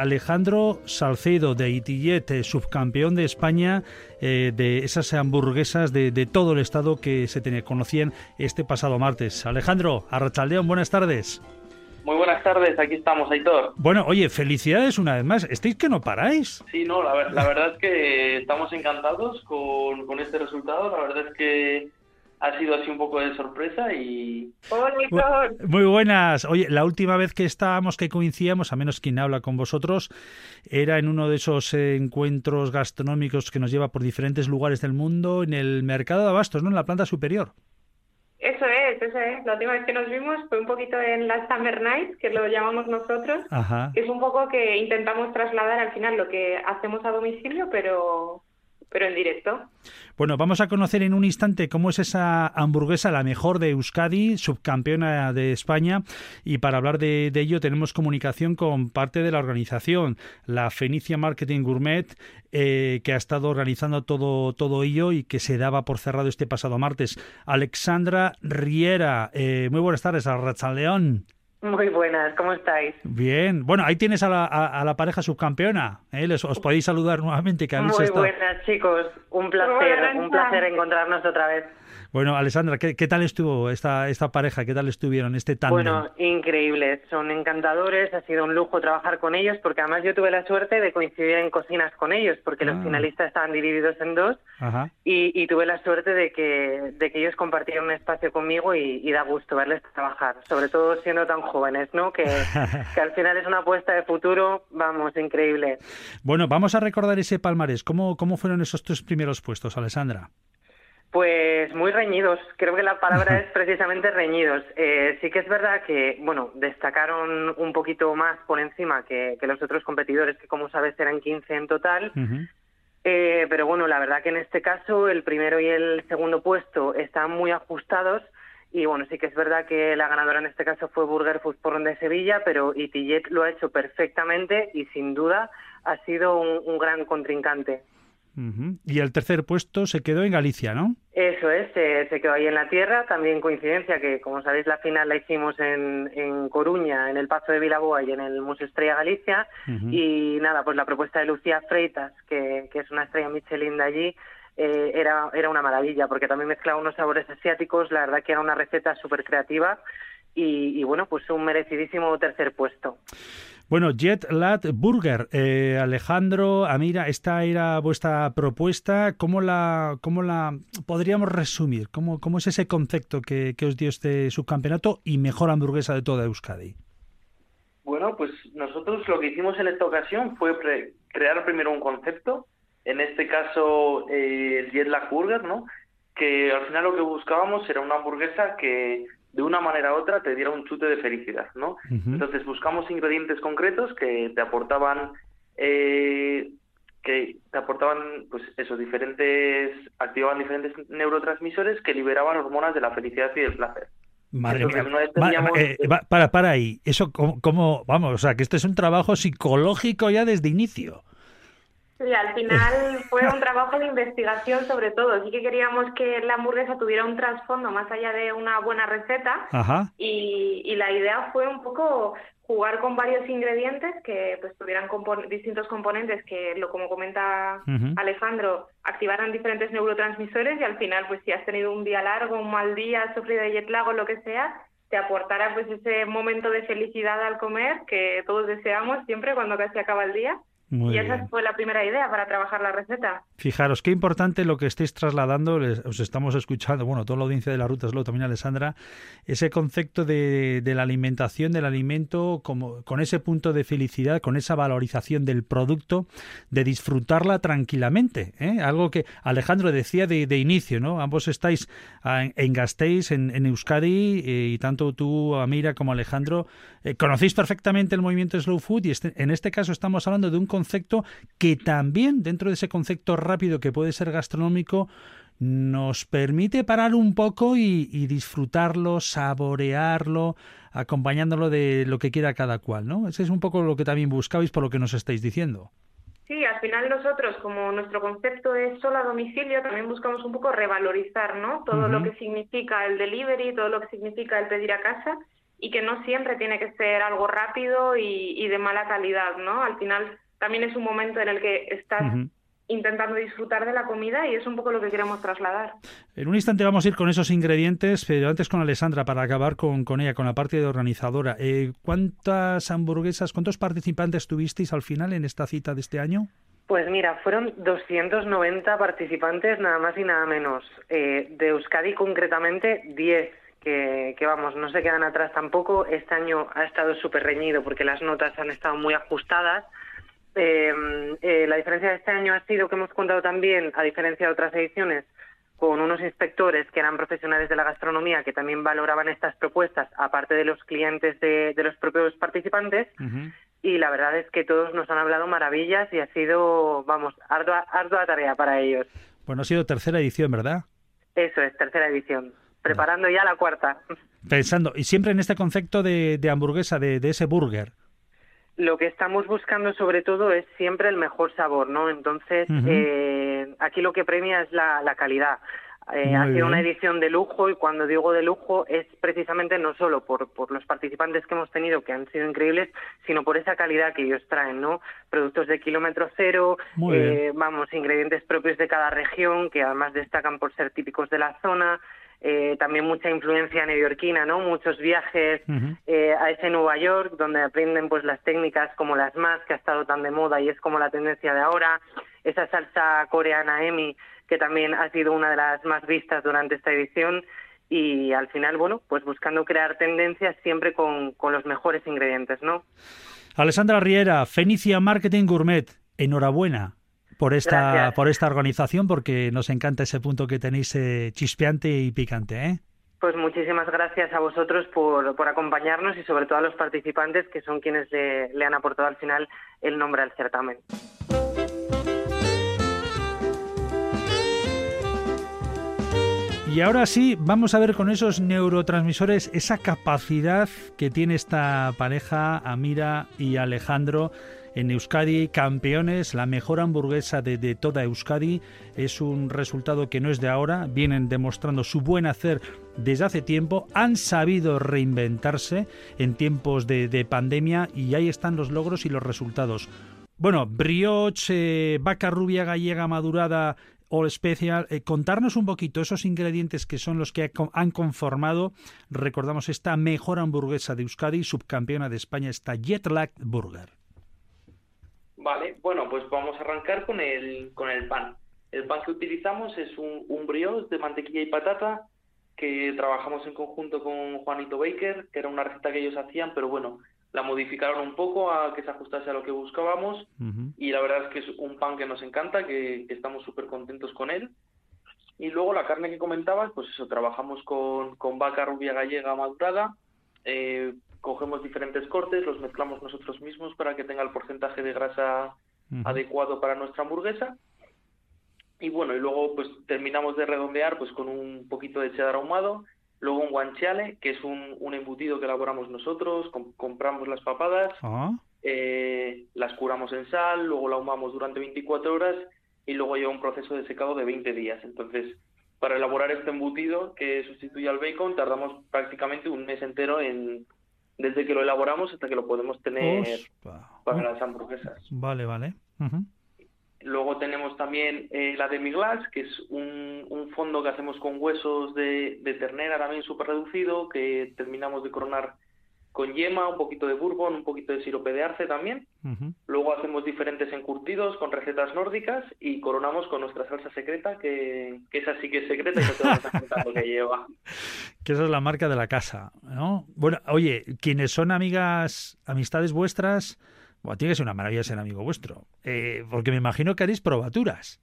Alejandro Salcedo de Itillet, eh, subcampeón de España eh, de esas hamburguesas de, de todo el estado que se conocían este pasado martes. Alejandro, Arrachaldeón, buenas tardes. Muy buenas tardes, aquí estamos, Aitor. Bueno, oye, felicidades una vez más. ¿Estáis que no paráis? Sí, no, la, ver- la verdad es que estamos encantados con, con este resultado. La verdad es que ha sido así un poco de sorpresa y... ¡Hola, Muy buenas. Oye, la última vez que estábamos, que coincidíamos, a menos quien habla con vosotros, era en uno de esos encuentros gastronómicos que nos lleva por diferentes lugares del mundo, en el mercado de abastos, ¿no? En la planta superior. Eso es, eso es. La última vez que nos vimos fue un poquito en la Summer Night, que lo llamamos nosotros. Ajá. Es un poco que intentamos trasladar al final lo que hacemos a domicilio, pero, pero en directo. Bueno, vamos a conocer en un instante cómo es esa hamburguesa, la mejor de Euskadi, subcampeona de España. Y para hablar de, ello tenemos comunicación con parte de la organización, la Fenicia Marketing Gourmet, eh, que ha estado organizando todo, todo ello y que se daba por cerrado este pasado martes. Alexandra Riera, eh, muy buenas tardes, a León. Muy buenas, ¿cómo estáis? Bien, bueno, ahí tienes a la, a, a la pareja subcampeona. ¿eh? Les, os podéis saludar nuevamente, que habéis Muy estado- buenas, chicos. Un placer, un placer encontrarnos otra vez. Bueno, Alessandra, ¿qué, qué tal estuvo esta, esta pareja? ¿Qué tal estuvieron este tándem? Bueno, increíbles, son encantadores, ha sido un lujo trabajar con ellos porque además yo tuve la suerte de coincidir en cocinas con ellos porque Ah. los finalistas estaban divididos en dos Ajá. y, y tuve la suerte de que, de que ellos compartieron un espacio conmigo y, y da gusto verles trabajar, sobre todo siendo tan jóvenes, ¿no? Que, que al final es una apuesta de futuro, vamos, increíble. Bueno, vamos a recordar ese palmarés. ¿Cómo, cómo fueron esos tres primeros puestos, Alessandra? Pues muy reñidos, creo que la palabra es precisamente reñidos. Eh, sí que es verdad que, bueno, destacaron un poquito más por encima que, que los otros competidores, que como sabes eran 15 en total. Eh, pero bueno, la verdad que en este caso el primero y el segundo puesto están muy ajustados. Y bueno, sí que es verdad que la ganadora en este caso fue Burger Food de Sevilla, pero Itillet lo ha hecho perfectamente y sin duda ha sido un gran contrincante. Y el tercer puesto se quedó en Galicia, ¿no? Eso es, se, quedó ahí en la tierra. También coincidencia que, como sabéis, la final la hicimos en, en Coruña, en el Paso de Vilaboa y en el Museo Estrella Galicia. Y nada, pues la propuesta de Lucía Freitas, que, que es una estrella Michelin de allí, eh, era, era una maravilla, porque también mezclaba unos sabores asiáticos. La verdad que era una receta súper creativa. Y, y bueno, pues un merecidísimo tercer puesto. Bueno, Jet Lat Burger, eh, Alejandro, Amira, esta era vuestra propuesta. ¿Cómo la, cómo la podríamos resumir? ¿Cómo, es ese concepto que, os dio este subcampeonato y mejor hamburguesa de toda Euskadi? Bueno, pues nosotros lo que hicimos en esta ocasión fue crear primero un concepto, en este caso eh, el Jet Lat Burger, ¿no? Que al final lo que buscábamos era una hamburguesa que de una manera u otra te diera un chute de felicidad, ¿no? Entonces buscamos ingredientes concretos que te aportaban eh, que te aportaban pues esos diferentes activaban diferentes neurotransmisores que liberaban hormonas de la felicidad y del placer. Madre mía. Eh, para, para ahí. Eso, como, vamos, o sea, que este es un trabajo psicológico ya desde inicio. Sí, al final fue un trabajo de investigación sobre todo. Sí que queríamos que la hamburguesa tuviera un trasfondo más allá de una buena receta. Y, la idea fue un poco jugar con varios ingredientes que pues tuvieran distintos componentes que, lo como comenta Alejandro, activaran diferentes neurotransmisores y al final, pues si has tenido un día largo, un mal día, has sufrido de jet lag o lo que sea, te aportara pues ese momento de felicidad al comer que todos deseamos siempre cuando casi acaba el día y esa fue la primera idea para trabajar la receta. Fijaros, qué importante lo que estáis trasladando, os estamos escuchando, bueno, toda la audiencia de la Ruta lo también Alessandra, ese concepto de, la alimentación, del alimento, como, con ese punto de felicidad, con esa valorización del producto, de disfrutarla tranquilamente. ¿eh? Algo que Alejandro decía de, inicio, ¿no? Ambos estáis en Gasteiz, en, Euskadi, eh, y tanto tú, Amira, como Alejandro, eh, conocéis perfectamente el movimiento Slow Food, y este, en este caso estamos hablando de un concepto que también dentro de ese concepto rápido que puede ser gastronómico nos permite parar un poco y, disfrutarlo, saborearlo, acompañándolo de lo que quiera cada cual, ¿no? Ese es un poco lo que también buscabais por lo que nos estáis diciendo. Sí, al final nosotros, como nuestro concepto es solo a domicilio, también buscamos un poco revalorizar, ¿no? Todo lo que significa el delivery, todo lo que significa el pedir a casa y que no siempre tiene que ser algo rápido y, y de mala calidad, ¿no? Al final también es un momento en el que estás intentando disfrutar de la comida y es un poco lo que queremos trasladar. En un instante vamos a ir con esos ingredientes, pero antes con Alessandra para acabar con, con ella, con la parte de organizadora. Eh, ¿Cuántas hamburguesas, cuántos participantes tuvisteis al final en esta cita de este año? Pues mira, fueron 290 participantes, nada más y nada menos. Eh, de Euskadi concretamente 10, que, que, vamos, no se quedan atrás tampoco. Este año ha estado súper reñido porque las notas han estado muy ajustadas. Eh, eh, la diferencia de este año ha sido que hemos contado también, a diferencia de otras ediciones, con unos inspectores que eran profesionales de la gastronomía que también valoraban estas propuestas, aparte de los clientes de, los propios participantes. Y la verdad es que todos nos han hablado maravillas y ha sido, vamos, ardua, ardua tarea para ellos. Bueno, ha sido tercera edición, ¿verdad? Eso es, tercera edición. Preparando ya la cuarta. Pensando, y siempre en este concepto de, hamburguesa, de ese burger lo que estamos buscando sobre todo es siempre el mejor sabor, ¿no? Entonces, eh, aquí lo que premia es la, calidad. Eh, ha sido una edición de lujo y cuando digo de lujo es precisamente no solo por, por los participantes que hemos tenido que han sido increíbles, sino por esa calidad que ellos traen, ¿no? Productos de kilómetro cero, eh, vamos, ingredientes propios de cada región que además destacan por ser típicos de la zona, eh, también mucha influencia neoyorquina, ¿no? Muchos viajes eh, a ese Nueva York donde aprenden pues las técnicas como las más que ha estado tan de moda y es como la tendencia de ahora, esa salsa coreana Emi que también ha sido una de las más vistas durante esta edición y al final, bueno, pues buscando crear tendencias siempre con, con los mejores ingredientes, ¿no? Alessandra Riera, Fenicia Marketing Gourmet, enhorabuena por esta, por esta organización, porque nos encanta ese punto que tenéis eh, chispeante y picante. ¿eh? Pues muchísimas gracias a vosotros por, por, acompañarnos y sobre todo a los participantes que son quienes le han aportado al final el nombre al certamen. Y ahora sí, vamos a ver con esos neurotransmisores esa capacidad que tiene esta pareja, Amira y Alejandro, en Euskadi, campeones, la mejor hamburguesa de, toda Euskadi. Es un resultado que no es de ahora, vienen demostrando su buen hacer desde hace tiempo, han sabido reinventarse en tiempos de, pandemia y ahí están los logros y los resultados. Bueno, brioche, vaca rubia gallega madurada All Special. Eh, contarnos un poquito esos ingredientes que son los que han conformado, recordamos, esta mejor hamburguesa de Euskadi, subcampeona de España, esta Jetlag Burger. Vale, bueno, pues vamos a arrancar con el, con el pan. El pan que utilizamos es un, un brioche de mantequilla y patata que trabajamos en conjunto con Juanito Baker, que era una receta que ellos hacían, pero bueno, la modificaron un poco a que se ajustase a lo que buscábamos y la verdad es que es un pan que nos encanta, que, estamos súper contentos con él. Y luego la carne que comentabas, pues eso, trabajamos con, con vaca rubia gallega madurada, eh, cogemos diferentes cortes, los mezclamos nosotros mismos para que tenga el porcentaje de grasa adecuado para nuestra hamburguesa. Y bueno, y luego pues terminamos de redondear pues con un poquito de cheddar ahumado Luego un guanciale, que es un, un embutido que elaboramos nosotros, compramos las papadas, ah. eh, las curamos en sal, luego la ahumamos durante 24 horas y luego lleva un proceso de secado de 20 días. Entonces, para elaborar este embutido que sustituye al bacon, tardamos prácticamente un mes entero en desde que lo elaboramos hasta que lo podemos tener para las hamburguesas. Vale, vale. Luego tenemos también eh, la demi-glace, que es un, un, fondo que hacemos con huesos de, de ternera también súper reducido, que terminamos de coronar con yema, un poquito de bourbon, un poquito de sirope de arce también. Luego hacemos diferentes encurtidos con recetas nórdicas y coronamos con nuestra salsa secreta, que, que esa sí que es secreta y no te vas a contar lo que lleva. Que esa es la marca de la casa, ¿no? Bueno, oye, quienes son amigas, amistades vuestras bueno, tiene que ser una maravilla ser amigo vuestro, eh, porque me imagino que haréis probaturas.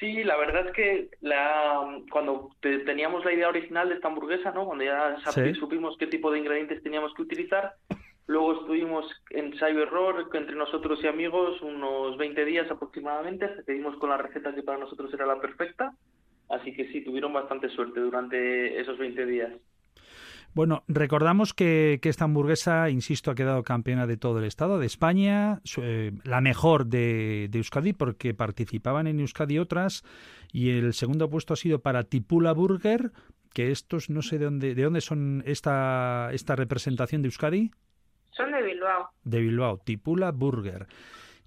Sí, la verdad es que la, cuando teníamos la idea original de esta hamburguesa, ¿no? cuando ya supimos qué tipo de ingredientes teníamos que utilizar, luego estuvimos en ensayo error entre nosotros y amigos unos 20 días aproximadamente hasta que dimos con la receta que para nosotros era la perfecta. Así que sí, tuvieron bastante suerte durante esos 20 días. Bueno, recordamos que, esta hamburguesa, insisto, ha quedado campeona de todo el estado, de España, eh, la mejor de, Euskadi, porque participaban en Euskadi otras, y el segundo puesto ha sido para Tipula Burger, que estos no sé de dónde, de dónde son esta, esta representación de Euskadi. Son de Bilbao. De Bilbao, Tipula Burger.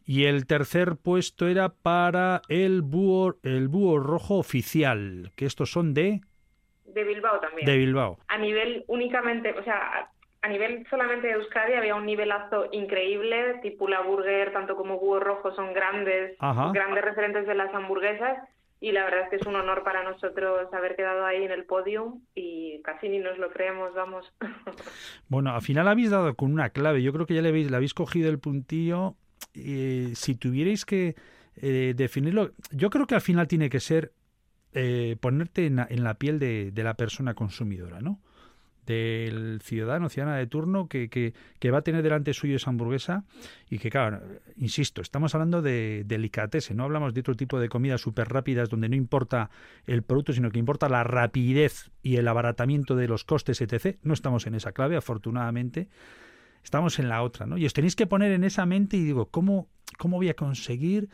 Y el tercer puesto era para el búho, el búho rojo oficial, que estos son de de Bilbao también. De Bilbao. A nivel únicamente, o sea, a nivel solamente de Euskadi había un nivelazo increíble, tipo la burger, tanto como Búho Rojo son grandes, grandes referentes de las hamburguesas y la verdad es que es un honor para nosotros haber quedado ahí en el podium y casi ni nos lo creemos, vamos. Bueno, al final habéis dado con una clave, yo creo que ya le habéis, le habéis cogido el puntillo. y si tuvierais que eh, definirlo, yo creo que al final tiene que ser eh, ponerte en la, piel de, la persona consumidora, ¿no? del ciudadano, ciudadana de turno que, que, va a tener delante suyo esa hamburguesa y que, claro, insisto, estamos hablando de delicatessen, no hablamos de otro tipo de comidas súper rápidas donde no importa el producto, sino que importa la rapidez y el abaratamiento de los costes, etc. No estamos en esa clave, afortunadamente. Estamos en la otra, ¿no? Y os tenéis que poner en esa mente y digo, ¿cómo, cómo voy a conseguir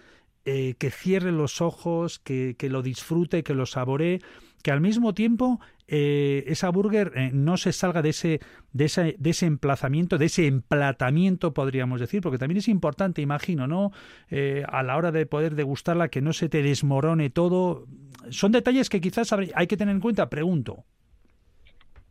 eh, que cierre los ojos, que, lo disfrute, que lo saboree, que al mismo tiempo eh, esa burger eh, no se salga de ese, de, ese, de ese emplazamiento, de ese emplatamiento, podríamos decir, porque también es importante, imagino, ¿no? a la hora de poder degustarla, que no se te desmorone todo. Son detalles que quizás hay que tener en cuenta, pregunto.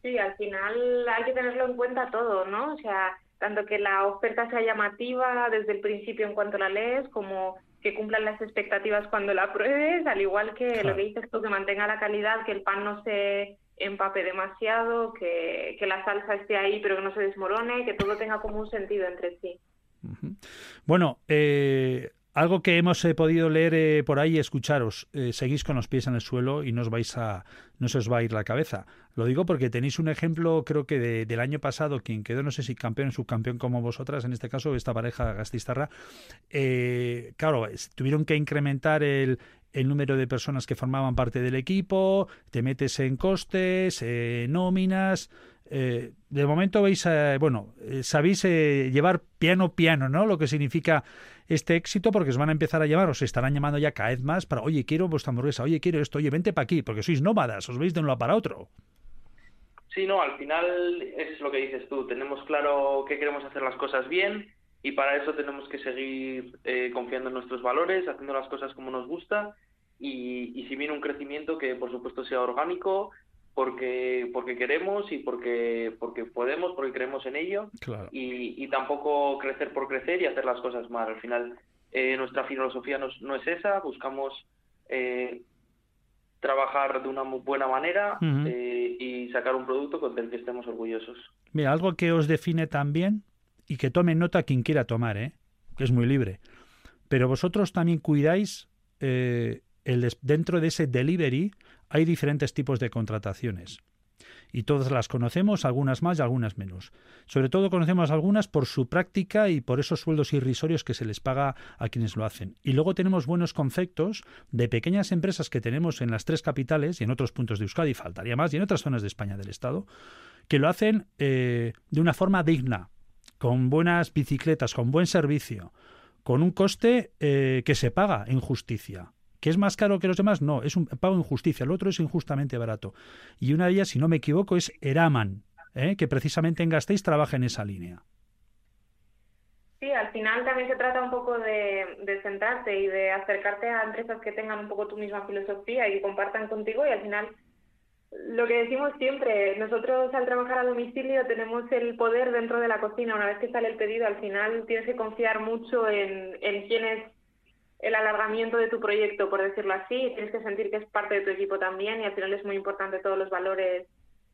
Sí, al final hay que tenerlo en cuenta todo, ¿no? O sea, tanto que la oferta sea llamativa desde el principio en cuanto la lees, como que cumplan las expectativas cuando la pruebes, al igual que lo que dices tú, que mantenga la calidad, que el pan no se empape demasiado, que, que la salsa esté ahí pero que no se desmorone, que todo tenga como un sentido entre sí. Bueno, eh, algo que hemos eh, podido leer eh, por ahí, escucharos, eh, seguís con los pies en el suelo y no os vais a, no se os va a ir la cabeza. Lo digo porque tenéis un ejemplo, creo que del año pasado, quien quedó, no sé si campeón, subcampeón como vosotras, en este caso esta pareja Gastistarra, claro, tuvieron que incrementar el, el número de personas que formaban parte del equipo, te metes en costes, nóminas, eh, de momento veis, eh, bueno, eh, sabéis llevar piano piano, ¿no? Lo que significa este éxito, porque os van a empezar a llamar, os estarán llamando ya cada vez más para, oye, quiero vuestra hamburguesa, oye, quiero esto, oye, vente para aquí, porque sois nómadas, os veis de un lado para otro. Sí, no, al final es lo que dices tú, tenemos claro que queremos hacer las cosas bien y para eso tenemos que seguir confiando en nuestros valores, haciendo las cosas como nos gusta y, y si viene un crecimiento que por supuesto sea orgánico, porque porque queremos y porque porque podemos porque creemos en ello. Y, y, tampoco crecer por crecer y hacer las cosas mal. Al final eh, nuestra filosofía no, no, es esa. Buscamos eh, trabajar de una muy buena manera eh, y sacar un producto con el que estemos orgullosos. Mira algo que os define también y que tome nota quien quiera tomar eh que es muy libre pero vosotros también cuidáis dentro de ese delivery hay diferentes tipos de contrataciones. Y todas las conocemos, algunas más y algunas menos. Sobre todo conocemos algunas por su práctica y por esos sueldos irrisorios que se les paga a quienes lo hacen. Y luego tenemos buenos conceptos de pequeñas empresas que tenemos en las tres capitales y en otros puntos de Euskadi, faltaría más, y en otras zonas de España del Estado, que lo hacen eh, de una forma digna, con buenas bicicletas, con buen servicio, con un coste eh, que se paga en justicia. ¿Que es más caro que los demás? No, es un pago en justicia. El otro es injustamente barato. Y una de ellas, si no me equivoco, es Eraman, ¿eh? que precisamente en Gasteiz trabaja en esa línea. Sí, al final también se trata un poco de, sentarte y de acercarte a empresas que tengan un poco tu misma filosofía y compartan contigo y al final lo que decimos siempre, nosotros al trabajar a domicilio tenemos el poder dentro de la cocina. Una vez que sale el pedido, al final tienes que confiar mucho en, en quién el alargamiento de tu proyecto, por decirlo así, tienes que sentir que es parte de tu equipo también y al final es muy importante todos los valores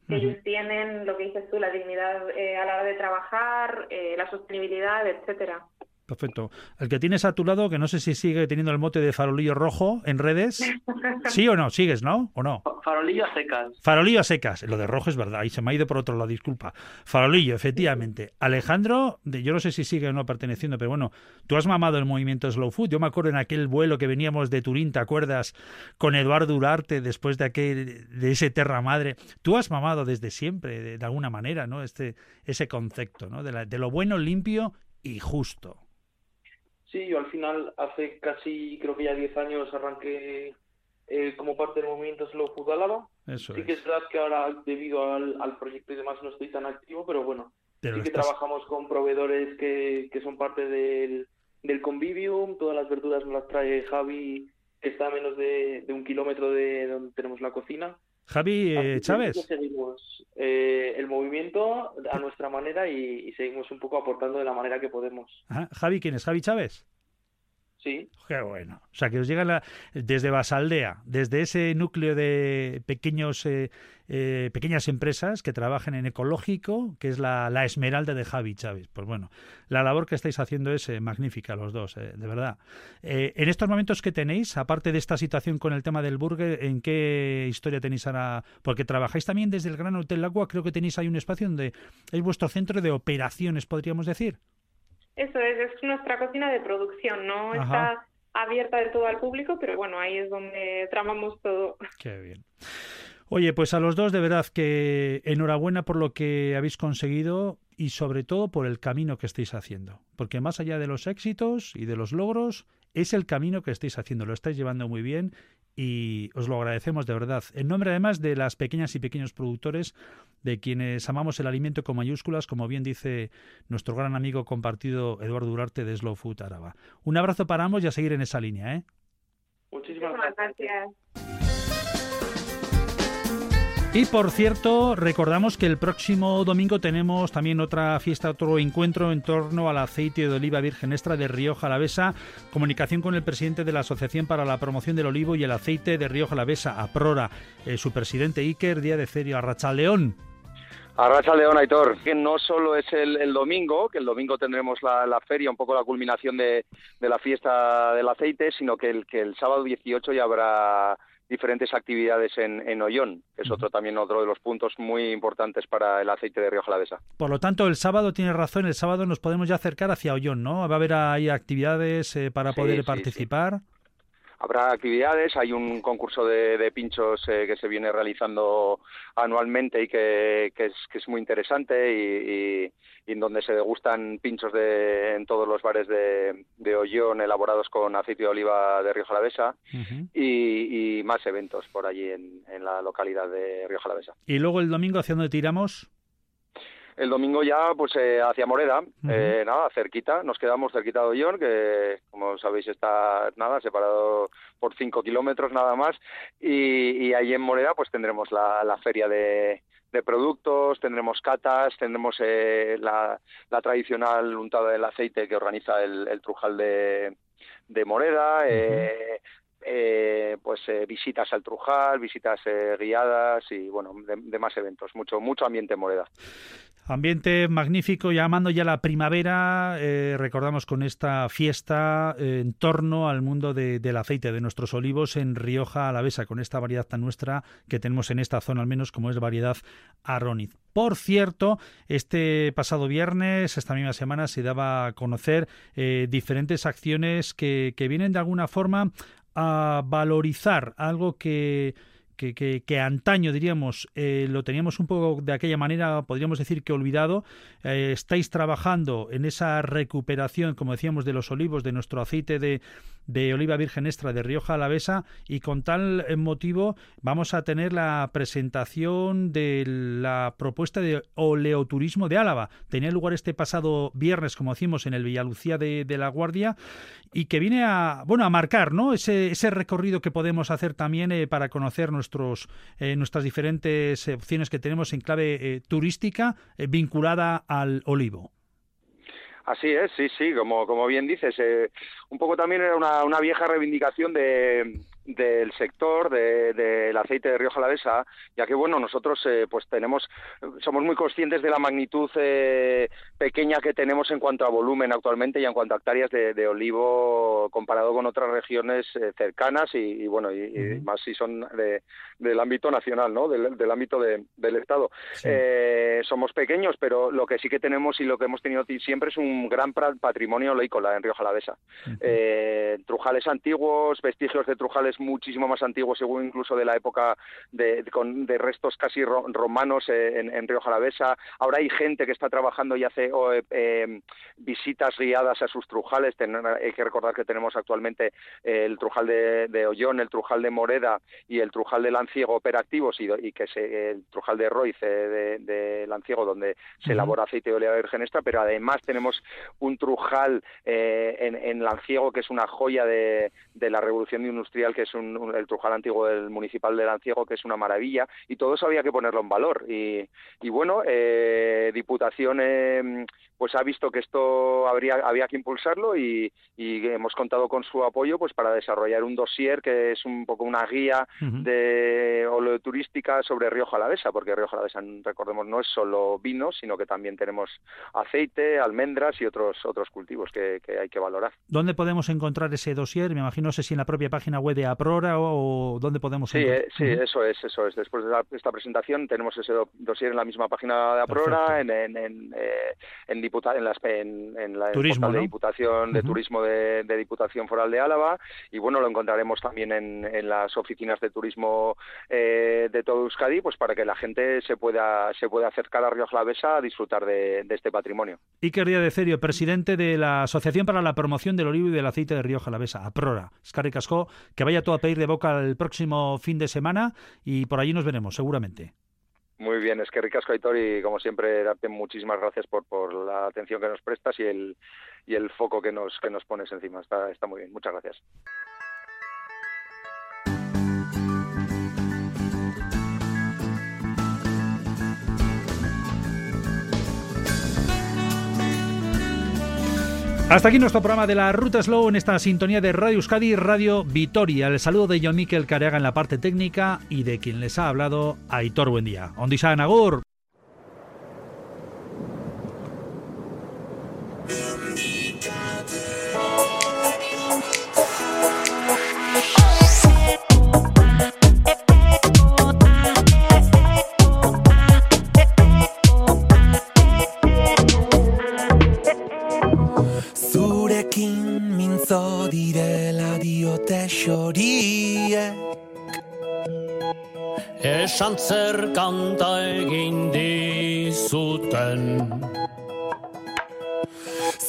que ellos tienen, lo que dices tú, la dignidad eh, a la hora de trabajar, eh, la sostenibilidad, etcétera. Perfecto. El que tienes a tu lado, que no sé si sigue teniendo el mote de farolillo rojo en redes. ¿Sí o no? ¿Sigues, no? ¿O no? Farolillo a secas. Farolillo a secas. Lo de rojo es verdad. Y se me ha ido por otro lado, disculpa. Farolillo, efectivamente. Alejandro, yo no sé si sigue o no perteneciendo, pero bueno, tú has mamado el movimiento Slow Food. Yo me acuerdo en aquel vuelo que veníamos de Turín, ¿te acuerdas? Con Eduardo Urarte, después de aquel, de ese Terra Madre. Tú has mamado desde siempre, de, alguna manera, ¿no? Este, ese concepto, ¿no? De, de lo bueno, limpio y justo. Sí, yo al final hace casi, creo que ya 10 años arranqué eh, como parte del movimiento Slow Food Álava. sí que es verdad que ahora debido al, proyecto y demás no estoy tan activo, pero bueno, sí que trabajamos con proveedores que, que son parte del, del convivium, todas las verduras nos las trae Javi, que está a menos de, un kilómetro de donde tenemos la cocina. Javi eh, Chávez. Seguimos eh, el movimiento a nuestra manera y, seguimos un poco aportando de la manera que podemos. Javi, ¿quién es? Javi Chávez. Sí. Qué bueno. O sea, que os llega desde Basaldea, desde ese núcleo de pequeños, eh, eh, pequeñas empresas que trabajan en ecológico, que es la, esmeralda de Javi Chávez. Pues bueno, la labor que estáis haciendo es eh, magnífica los dos, de verdad. en estos momentos que tenéis, aparte de esta situación con el tema del burger, ¿en qué historia tenéis ahora? Porque trabajáis también desde el Gran Hotel Agua, creo que tenéis ahí un espacio donde es vuestro centro de operaciones, podríamos decir. Eso es, es nuestra cocina de producción, no está abierta del todo al público, pero bueno, ahí es donde tramamos todo. Qué bien. Oye, pues a los dos de verdad que enhorabuena por lo que habéis conseguido y sobre todo por el camino que estáis haciendo. Porque más allá de los éxitos y de los logros, es el camino que estáis haciendo. Lo estáis llevando muy bien y os lo agradecemos de verdad. En nombre además de las pequeñas y pequeños productores, de quienes amamos el alimento con mayúsculas, como bien dice nuestro gran amigo compartido Eduardo Durarte de Slow Food Araba. Un abrazo para ambos y a seguir en esa línea. ¿eh? Muchísimas gracias. Y por cierto, recordamos que el próximo domingo tenemos también otra fiesta, otro encuentro en torno al aceite de oliva virgen extra de Rioja Alavesa. Comunicación con el presidente de la Asociación para la Promoción del Olivo y el Aceite de Rioja Alavesa, APRORA, eh, su presidente Iker Díaz de Cerio, Arracha León. Arracha León, Aitor, que no solo es el, domingo, que el domingo tendremos la, feria, un poco la culminación de, la fiesta del aceite, sino que el, que el sábado 18 ya habrá diferentes actividades en, en Ollón, que es otro también otro de los puntos muy importantes para el aceite de Rioja Alavesa. Por lo tanto, el sábado tiene razón, el sábado nos podemos ya acercar hacia Ollón, ¿no? Va a haber ahí actividades eh, para poder participar. Habrá actividades, hay un concurso de, pinchos eh, que se viene realizando anualmente y que, es, muy interesante y, en donde se degustan pinchos de, en todos los bares de, de Ollón elaborados con aceite de oliva de Río Jalavesa y, más eventos por allí en, en la localidad de Río Jalavesa. ¿Y luego el domingo hacia dónde tiramos? El domingo ya pues eh, hacia Moreda, eh, nada, cerquita, nos quedamos cerquita de Ollón, que como sabéis está nada, separado por cinco kilómetros nada más, y, y ahí en Moreda pues tendremos la, la feria de, de productos, tendremos catas, tendremos eh, la, la, tradicional untada del aceite que organiza el, el Trujal de, de Moreda, eh, eh, pues eh, visitas al Trujal, visitas eh, guiadas y bueno, de, más eventos, mucho mucho ambiente en Moreda. Ambiente magnífico, llamando ya la primavera, recordamos con esta fiesta en torno al mundo del aceite de nuestros olivos en Rioja Alavesa, con esta variedad tan nuestra que tenemos en esta zona al menos como es variedad Arroniz. Por cierto, este pasado viernes, esta misma semana, se daba a conocer diferentes acciones que, que vienen de alguna forma a valorizar algo que que, que, antaño, diríamos, eh, lo teníamos un poco de aquella manera, podríamos decir que olvidado. Eh, estáis trabajando en esa recuperación, como decíamos, de los olivos, de nuestro aceite de, de oliva virgen extra de Rioja Alavesa y con tal motivo vamos a tener la presentación de la propuesta de oleoturismo de Álava. Tenía lugar este pasado viernes, como decimos, en el Villalucía de, de la Guardia y que viene a, bueno, a marcar ¿no? ese, ese recorrido que podemos hacer también eh, para conocer nuestros, eh, nuestras diferentes opciones que tenemos en clave eh, turística vinculada al olivo. Así es, sí, sí, como, como bien dices, un poco también era una, una vieja reivindicación de, del sector del aceite de Rioja Alavesa, ya que bueno, nosotros eh, pues tenemos, somos muy conscientes de la magnitud eh, pequeña que tenemos en cuanto a volumen actualmente y en cuanto a hectáreas de, olivo comparado con otras regiones eh, cercanas y, bueno, y, más si son del ámbito nacional, ¿no? Del, ámbito del Estado. somos pequeños, pero lo que sí que tenemos y lo que hemos tenido siempre es un gran patrimonio oleícola en Rioja Alavesa. trujales antiguos, vestigios de trujales muchísimo más antiguo, según incluso de la época de, con, de restos casi romanos eh, en, en, Río Jalavesa. Ahora hay gente que está trabajando y hace eh, em, visitas guiadas a sus trujales. hay que recordar que tenemos actualmente el trujal de, de, Ollón, el trujal de Moreda y el trujal de Lanciego operativos y, y que se, el trujal de Roiz de, de, Lanciego donde se elabora aceite de oliva virgen extra, pero además tenemos un trujal eh, en, en Lanciego que es una joya de, de la revolución industrial que es un, el Trujal antiguo del municipal de Lanciego, que es una maravilla, y todo eso había que ponerlo en valor. Y, y bueno, eh, Diputación eh, pues ha visto que esto habría, había que impulsarlo y, hemos contado con su apoyo pues para desarrollar un dossier que es un poco una guía de oleoturística sobre Río Jalavesa, porque Río Jalavesa, recordemos, no es solo vino, sino que también tenemos aceite, almendras y otros otros cultivos que, hay que valorar. ¿Dónde podemos encontrar ese dossier? Me imagino, no sé si en la propia página web de Aprora o, dónde podemos sí. Eh, sí, eso es, eso es. Después de esta presentación tenemos ese dossier en la misma página de Aprora, en, en, en, eh, en en, las, en, la turismo, de Diputación de Turismo de, Diputación Foral de Álava y bueno, lo encontraremos también en, las oficinas de turismo eh, de todo Euskadi, pues para que la gente se pueda se pueda acercar a Río Jalavesa a disfrutar de, este patrimonio. Iker Díaz de Cerio, presidente de la Asociación para la Promoción del Olivo y del Aceite de Río Jalavesa, APRORA. Escarri Casco, que vaya todo a pedir de boca el próximo fin de semana y por allí nos veremos, seguramente. Muy bien, es que ricasco Aitor y como siempre darte muchísimas gracias por, por la atención que nos prestas y el, y el foco que nos, que nos pones encima. Está, está muy bien, muchas gracias. Hasta aquí nuestro programa de la Ruta Slow en esta sintonía de Radio Euskadi Radio Vitoria. El saludo de John Miquel Careaga en la parte técnica y de quien les ha hablado, Aitor Buendía. Ondisa Nagur. Esan kanta egin dizuten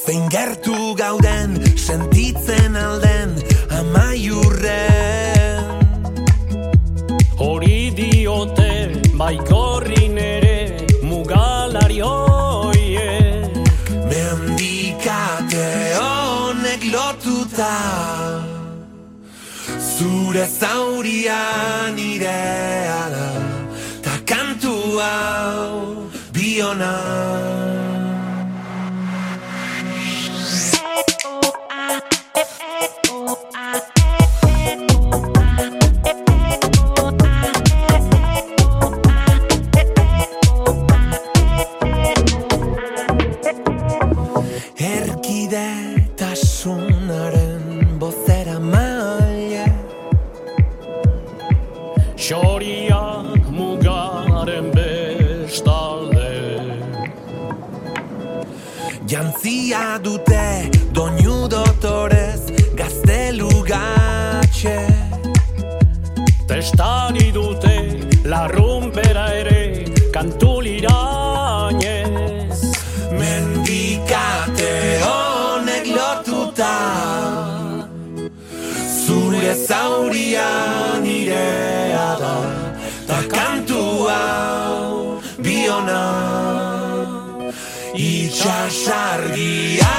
Zein gertu gauden sentitzen alden amaiurren Hori diote baikorrin ere mugalari hoiek Mendikate honek lotuta Zure zauria nirea da Ta I'll be on. Our Testari dute larrumpera ere kantu lirainez. Mendikate honek lotuta Zure zauria nirea da Ta kantu hau biona. Itxasargia